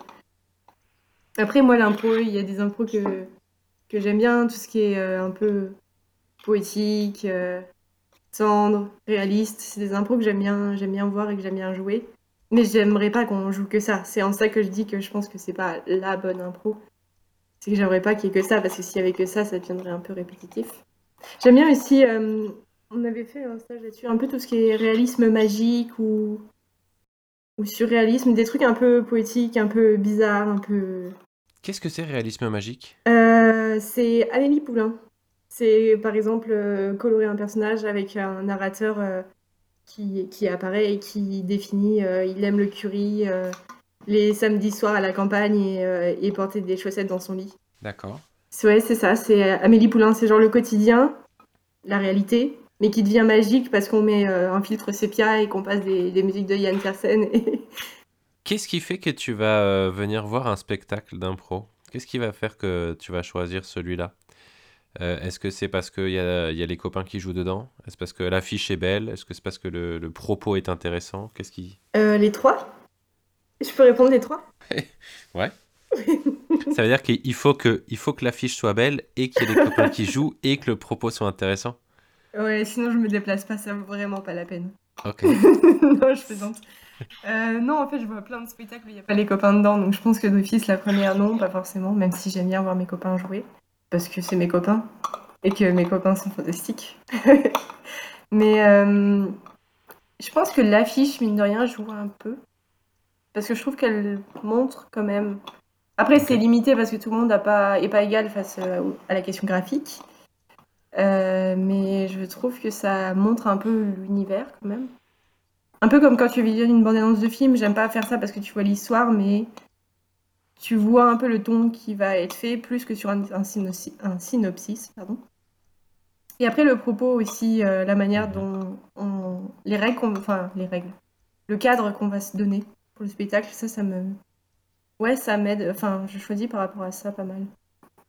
Après, moi, l'impro, il y a des impros que j'aime bien, tout ce qui est euh, un peu poétique, euh, tendre, réaliste. C'est des impros que j'aime bien voir et que j'aime bien jouer. Mais j'aimerais pas qu'on joue que ça. C'est en ça que je dis que je pense que c'est pas la bonne impro. C'est que j'aimerais pas qu'il y ait que ça, parce que s'il y avait que ça, ça deviendrait un peu répétitif. J'aime bien aussi, euh, on avait fait un stage là-dessus, un peu tout ce qui est réalisme magique ou, ou surréalisme, des trucs un peu poétiques, un peu bizarres, un peu Qu'est-ce que c'est réalisme magique? Euh, C'est Amélie Poulain. C'est par exemple euh, colorer un personnage avec un narrateur qui, qui, apparaît et qui définit il aime le curry les samedis soirs à la campagne et, porter des chaussettes dans son lit. D'accord. Ouais, c'est ça. C'est Amélie Poulain. C'est genre le quotidien, la réalité, mais qui devient magique parce qu'on met un filtre sépia et qu'on passe des, des, musiques de Yann Tiersen et, Qu'est-ce qui fait que tu vas euh, venir voir un spectacle d'impro? Qu'est-ce qui va faire que tu vas choisir celui-là? Euh, Est-ce que c'est parce qu'il y a, y a les copains qui jouent dedans? Est-ce parce que l'affiche est belle? Est-ce que c'est parce que le, propos est intéressant? Qu'est-ce qui euh, Les trois. Je peux répondre les trois? Ouais. Ça veut dire qu'il faut que, il faut que l'affiche soit belle et qu'il y ait des copains qui jouent et que le propos soit intéressant. Ouais, sinon je me déplace pas, ça vaut vraiment pas la peine. Ok. non, je plaisante. Euh, non, en fait, je vois plein de spectacles où il n'y a pas les copains dedans, donc je pense que d'office, la première, non, pas forcément, même si j'aime bien voir mes copains jouer, parce que c'est mes copains, et que mes copains sont fantastiques. Mais euh, je pense que l'affiche, mine de rien, joue un peu, parce que je trouve qu'elle montre quand même. Après, c'est limité parce que tout le monde n'est pas, est pas égal face euh, à la question graphique. mais je trouve que ça montre un peu l'univers quand même. Un peu comme quand tu visionnes une bande-annonce de film, j'aime pas faire ça parce que tu vois l'histoire, mais tu vois un peu le ton qui va être fait plus que sur un, un, synopsis. Pardon. Et après, le propos aussi, euh, la manière dont on, les règles, enfin les règles, le cadre qu'on va se donner pour le spectacle, ça, ça me, ouais, ça m'aide. Enfin, je choisis par rapport à ça pas mal.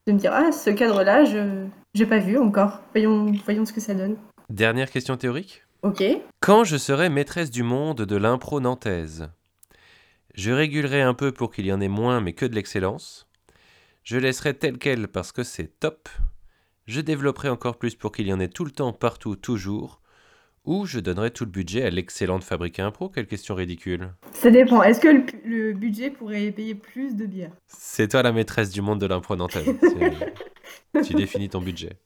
De me dire ah ce cadre-là, je j'ai pas vu encore. Voyons, voyons ce que ça donne. Dernière question théorique? Ok. Quand je serai maîtresse du monde de l'impro nantaise, je régulerai un peu pour qu'il y en ait moins mais que de l'excellence. Je laisserai tel quel parce que c'est top. Je développerai encore plus pour qu'il y en ait tout le temps, partout, toujours. Ou je donnerai tout le budget à l'excellente fabrique impro. Quelle question ridicule. Ça dépend. Est-ce que le, le budget pourrait payer plus de bière? C'est toi la maîtresse du monde de l'impro nantaise. Tu définis ton budget.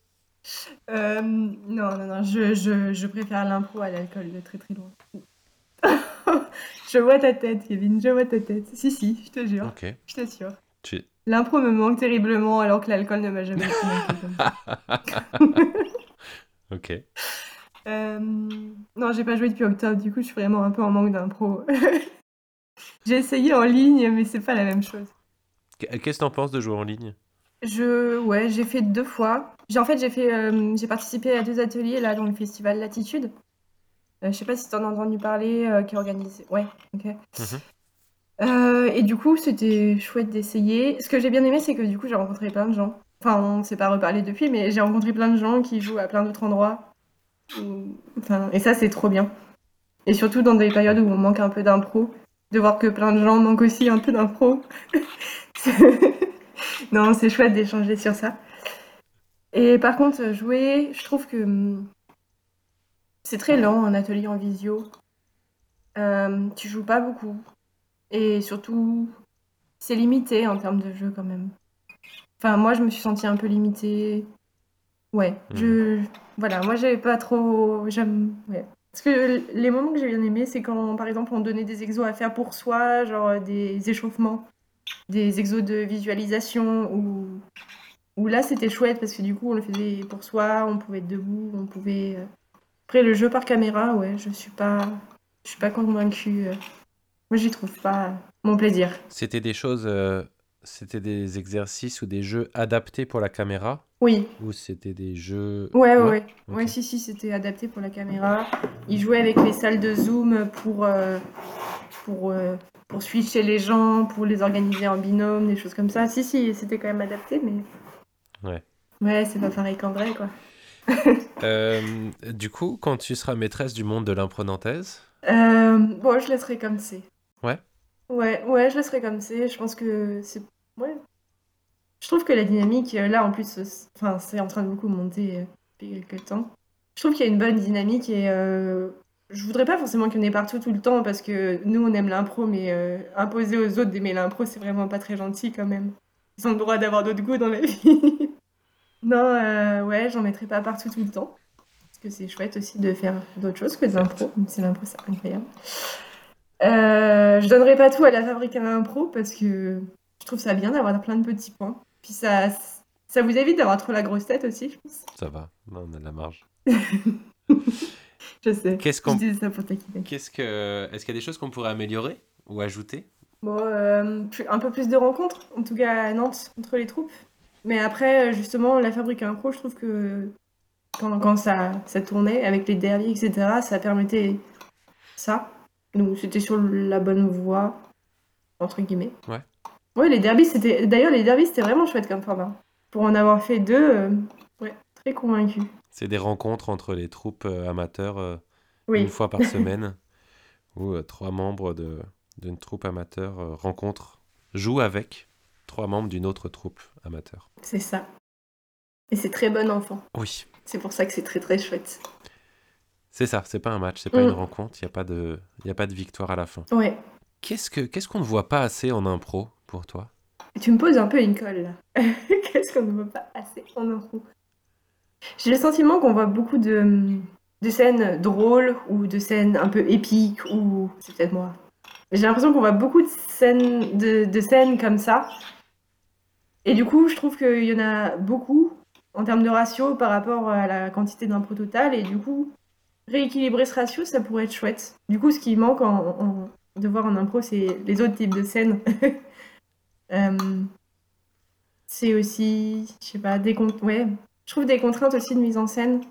Euh, non, non, non, je, je, je préfère l'impro à l'alcool de très très loin. Je vois ta tête, Kevin, je vois ta tête. Si, si, je te jure, Ok. je t'assure. Tu... L'impro me manque terriblement alors que l'alcool ne m'a jamais manqué. Ok. Euh, non, j'ai pas joué depuis octobre, du coup je suis vraiment un peu en manque d'impro. j'ai essayé en ligne, mais c'est pas la même chose. Qu- Qu'est-ce que t'en penses de jouer en ligne? Je, ouais, j'ai fait deux fois. J'ai en fait j'ai fait, euh, j'ai participé à deux ateliers là dans le festival Latitude. Euh, je sais pas si t'en as entendu parler, euh, qui est organisé. Ouais, ok. Euh, et du coup c'était chouette d'essayer. Ce que j'ai bien aimé c'est que du coup j'ai rencontré plein de gens. Enfin on s'est pas reparlé depuis, mais j'ai rencontré plein de gens qui jouent à plein d'autres endroits. Enfin, et ça c'est trop bien. Et surtout dans des périodes où on manque un peu d'impro, de voir que plein de gens manquent aussi un peu d'impro. non, c'est chouette d'échanger sur ça. Et par contre, jouer, je trouve que hum, c'est très lent un atelier en visio. Euh, tu joues pas beaucoup. Et surtout, c'est limité en termes de jeu quand même. Enfin, moi, je me suis sentie un peu limitée. Ouais, je... Voilà, moi, j'avais pas trop... J'aime... Ouais. Parce que les moments que j'ai bien aimés, c'est quand, par exemple, on donnait des exos à faire pour soi, genre euh, des échauffements, des exos de visualisation, ou où là c'était chouette parce que du coup on le faisait pour soi, on pouvait être debout, on pouvait. Après le jeu par caméra, ouais, je suis pas, je suis pas convaincue. euh. Moi j'y trouve pas mon plaisir. C'était des choses, euh, c'était des exercices ou des jeux adaptés pour la caméra? Oui, ou c'était des jeux. ouais, ouais, ouais. Ouais, si, si, c'était adapté pour la caméra. Ils jouaient avec les salles de zoom pour, euh, pour, euh, pour switcher les gens, pour les organiser en binôme, des choses comme ça. Si, si, c'était quand même adapté, mais. Ouais. Ouais, c'est pas pareil qu'en vrai, quoi. Euh, du coup, quand tu seras maîtresse du monde de l'impro nantaise, Euh, bon, je laisserai comme c'est. Ouais. Ouais, ouais, je laisserai comme c'est. Je pense que c'est. Ouais. Je trouve que la dynamique, euh, là, en plus, c'est- enfin, c'est en train de beaucoup monter depuis quelques temps. Je trouve qu'il y a une bonne dynamique et euh, je voudrais pas forcément qu'il y en ait partout tout le temps parce que nous, on aime l'impro, mais euh, imposer aux autres d'aimer l'impro, c'est vraiment pas très gentil quand même. Ils ont le droit d'avoir d'autres goûts dans la vie. Non, euh, ouais, j'en mettrai pas partout tout le temps. Parce que c'est chouette aussi de faire d'autres choses que de l'impro, même si l'impro c'est incroyable. Euh, je donnerai pas tout à la fabrique à l'impro parce que je trouve ça bien d'avoir plein de petits points. Puis ça, ça vous évite d'avoir trop la grosse tête aussi, je pense. ça va, Là, on a de la marge. Je sais. Qu'est-ce qu'on, ça pour qu'est-ce que, est-ce qu'il y a des choses qu'on pourrait améliorer ou ajouter? Bon, euh, un peu plus de rencontres, en tout cas à Nantes, entre les troupes. Mais après, justement, la fabrique à impro, je trouve que quand, quand ça, ça tournait avec les derbies, etc., ça permettait ça. Donc c'était sur la bonne voie, entre guillemets. Ouais. Ouais, les derbies, c'était. D'ailleurs, les derbies, c'était vraiment chouette comme format. Pour en avoir fait deux, euh, ouais, très convaincu. C'est des rencontres entre les troupes euh, amateurs euh, Oui, une fois par semaine, où euh, trois membres de, d'une troupe amateur euh, rencontrent, jouent avec trois membres d'une autre troupe amateur. c'est ça. Et c'est très bon enfant. Oui, C'est pour ça que c'est très très chouette. c'est ça, c'est pas un match, c'est pas Mm. une rencontre, il n'y a, pas de- y a pas de victoire à la fin. Ouais. Qu'est-ce, que, qu'est-ce qu'on ne voit pas assez en impro pour toi? Tu me poses un peu une colle là. Qu'est-ce qu'on ne voit pas assez en info J'ai le sentiment qu'on voit beaucoup de, de scènes drôles ou de scènes un peu épiques ou c'est peut-être moi. J'ai l'impression qu'on voit beaucoup de scènes, de, de scènes comme ça. Et du coup, je trouve qu'il y en a beaucoup en termes de ratio par rapport à la quantité d'impro total. Et du coup, rééquilibrer ce ratio, ça pourrait être chouette. Du coup, ce qui manque de voir en impro, c'est les autres types de scènes. Euh, c'est aussi, je sais pas, des ouais, je trouve des contraintes aussi de mise en scène.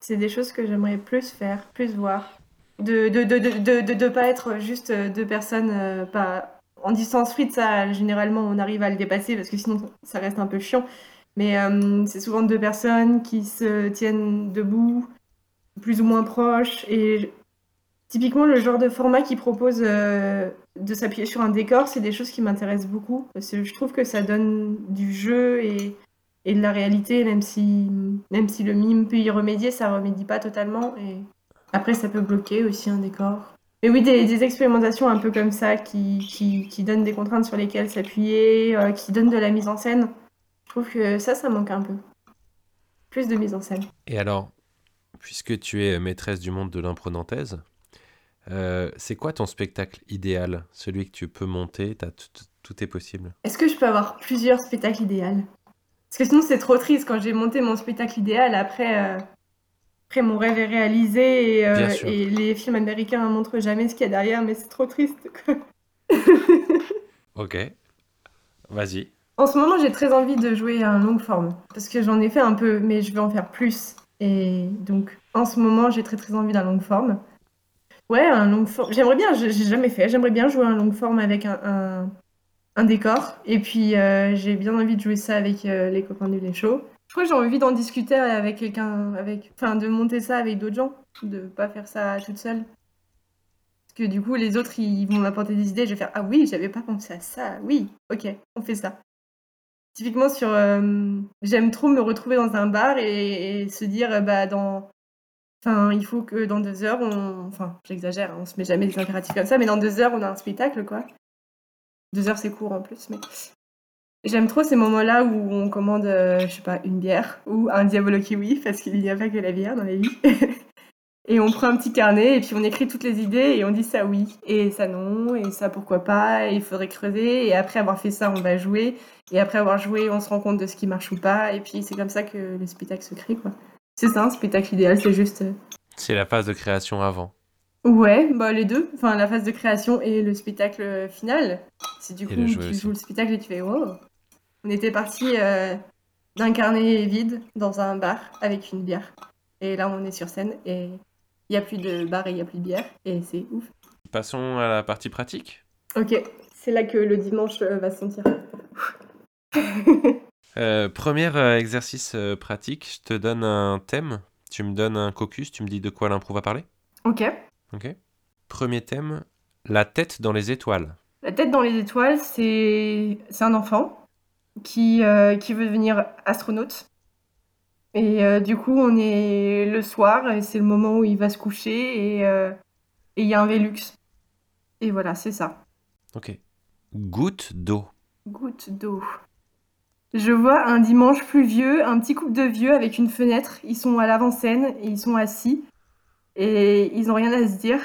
C'est des choses que j'aimerais plus faire, plus voir. De de, de, de, de, pas être juste deux personnes euh, pas en distance frite, ça généralement on arrive à le dépasser parce que sinon ça reste un peu chiant. Mais euh, c'est souvent deux personnes qui se tiennent debout plus ou moins proches. Et typiquement, le genre de format qui propose euh, de s'appuyer sur un décor, c'est des choses qui m'intéressent beaucoup. Parce que je trouve que ça donne du jeu et, et de la réalité, même si, même si le mime peut y remédier, ça remédie pas totalement. Et après, ça peut bloquer aussi un décor. Mais oui, des, des expérimentations un peu comme ça qui, qui, qui donnent des contraintes sur lesquelles s'appuyer, euh, qui donnent de la mise en scène. Je trouve que ça, ça manque un peu. Plus de mise en scène. Et alors, puisque tu es maîtresse du monde de l'impro nantaise, euh, c'est quoi ton spectacle idéal? Celui que tu peux monter, tout est possible. Est-ce que je peux avoir plusieurs spectacles idéaux? Parce que sinon, c'est trop triste quand j'ai monté mon spectacle idéal. Après, euh, après mon rêve est réalisé et, euh, et les films américains ne montrent jamais ce qu'il y a derrière, mais c'est trop triste. Ok. Vas-y. En ce moment, j'ai très envie de jouer un long forme parce que j'en ai fait un peu, mais je veux en faire plus. Et donc, en ce moment, j'ai très très envie d'un long forme. Ouais, un long forme. J'aimerais bien, j'ai j'ai jamais fait, j'aimerais bien jouer un long forme avec un, un, un décor. Et puis, euh, j'ai bien envie de jouer ça avec euh, les copains du Les Show. Je crois que j'ai envie d'en discuter avec quelqu'un, avec, enfin, de monter ça avec d'autres gens, de pas faire ça toute seule. Parce que du coup, les autres, ils vont m'apporter des idées, je vais faire, ah oui, j'avais pas pensé à ça, oui, ok, on fait ça. Typiquement sur, euh, j'aime trop me retrouver dans un bar et, se dire, euh, bah dans, enfin, il faut que dans deux heures, on, enfin, j'exagère, hein, on se met jamais des impératifs comme ça, mais dans deux heures, on a un spectacle, quoi. Deux heures, c'est court en plus, mais j'aime trop ces moments-là où on commande, euh, je sais pas, une bière ou un Diabolo Kiwi, parce qu'il n'y a pas que la bière dans la vie. Et on prend un petit carnet et puis on écrit toutes les idées et on dit ça oui et ça non et ça pourquoi pas et il faudrait creuser et après avoir fait ça on va jouer et après avoir joué on se rend compte de ce qui marche ou pas et puis c'est comme ça que le spectacle se crée quoi. C'est ça un spectacle idéal c'est juste euh, C'est la phase de création avant. ouais bah les deux enfin la phase de création et le spectacle final c'est du Et coup tu aussi. joues le spectacle et tu fais wow on était parti euh, d'un carnet vide dans un bar avec une bière et là on est sur scène et il y a plus de bar et il y a plus de bière et c'est ouf. Passons à la partie pratique. Ok, c'est là que le dimanche euh, va se sentir. Euh, premier exercice pratique, je te donne un thème. Tu me donnes un caucus, tu me dis de quoi l'impro va parler. ok. Ok. Premier thème, la tête dans les étoiles. La tête dans les étoiles, c'est un enfant qui, euh, qui veut devenir astronaute. Et euh, du coup, on est le soir, et c'est le moment où il va se coucher et euh, il y a un Velux. Et voilà, c'est ça. Ok. Goutte d'eau. Goutte d'eau. Je vois un dimanche pluvieux, un petit couple de vieux avec une fenêtre. Ils sont à l'avant-scène et ils sont assis. Et ils ont rien à se dire.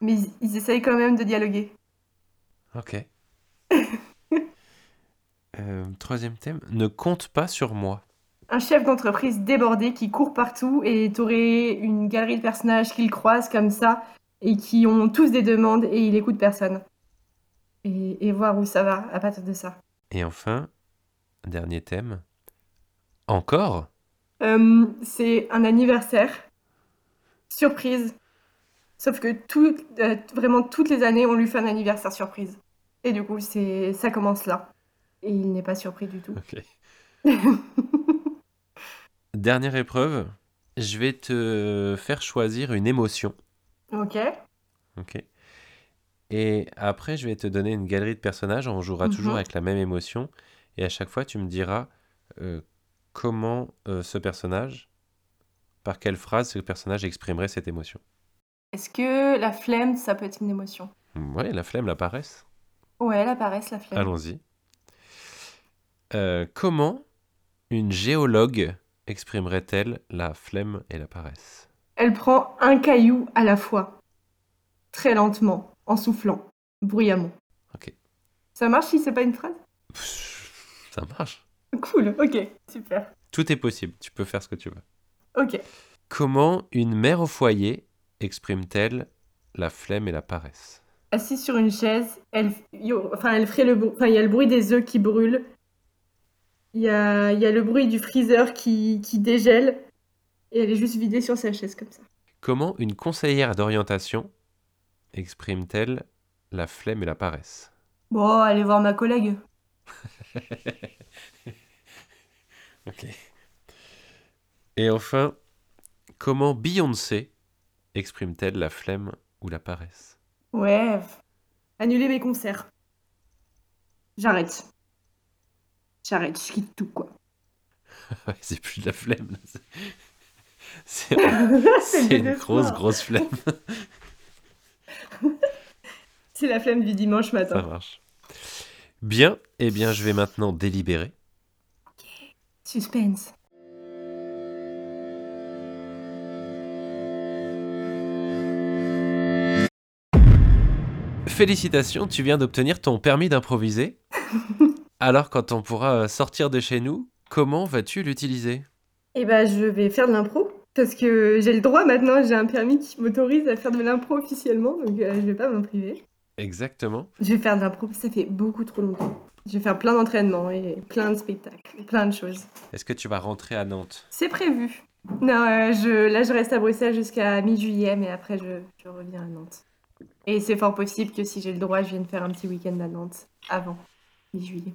Mais ils, ils essayent quand même de dialoguer. Ok. Euh, troisième thème, ne compte pas sur moi. Un chef d'entreprise débordé qui court partout et t'aurais une galerie de personnages qu'il croise comme ça et qui ont tous des demandes et il écoute personne. Et, et voir où ça va à partir de ça. Et enfin, dernier thème, encore Euh, c'est un anniversaire. Surprise. Sauf que tout, euh, vraiment toutes les années, on lui fait un anniversaire surprise. Et du coup, c'est, ça commence là. Et il n'est pas surpris du tout. Ok. Dernière épreuve, je vais te faire choisir une émotion. Ok. Ok. Et après, je vais te donner une galerie de personnages. On jouera toujours Mhm. avec la même émotion. Et à chaque fois, tu me diras euh, comment euh, ce personnage, par quelle phrase ce personnage exprimerait cette émotion. Est-ce que la flemme, ça peut être une émotion? Ouais, la flemme, la paresse. Ouais, elle apparaît, la flemme. Allons-y. Euh, comment une géologue exprimerait-elle la flemme et la paresse? Elle prend un caillou à la fois. Très lentement, en soufflant, bruyamment. Ok. Ça marche si c'est pas une phrase? Ça marche. Cool, ok, super. Tout est possible. Tu peux faire ce que tu veux. Ok. Comment une mère au foyer exprime-t-elle la flemme et la paresse? Assise sur une chaise, elle, enfin, elle ferait le. Enfin, il y a le bruit des œufs qui brûlent. Il y a, il y a le bruit du freezer qui, qui dégèle. Et elle est juste vidée sur sa chaise comme ça. Comment une conseillère d'orientation exprime-t-elle la flemme et la paresse? Bon, allez voir ma collègue. Ok. Et enfin, Comment Beyoncé exprime-t-elle la flemme ou la paresse? Ouais, annuler mes concerts. J'arrête. J'arrête, je quitte tout, quoi. C'est plus de la flemme. là, c'est- une grosse, grosse flemme. C'est la flemme du dimanche Ça matin. marche. Bien, eh bien, je vais maintenant délibérer. Suspense. Félicitations, tu viens d'obtenir ton permis d'improviser. Alors, quand on pourra euh, sortir de chez nous, comment vas-tu l'utiliser? Et bah, je vais faire de l'impro. Parce que j'ai le droit maintenant, j'ai un permis qui m'autorise à faire de l'impro officiellement, donc euh, je vais pas m'en priver. Exactement. Je vais faire de l'impro, ça fait beaucoup trop longtemps. Je vais faire plein d'entraînements et plein de spectacles, plein de choses. Est-ce que tu vas rentrer à Nantes? C'est prévu. Non, euh, je, là je reste à Bruxelles jusqu'à mi-juillet, mais après je, je reviens à Nantes. Et c'est fort possible que si j'ai le droit, je vienne faire un petit week-end à Nantes avant mi-juillet.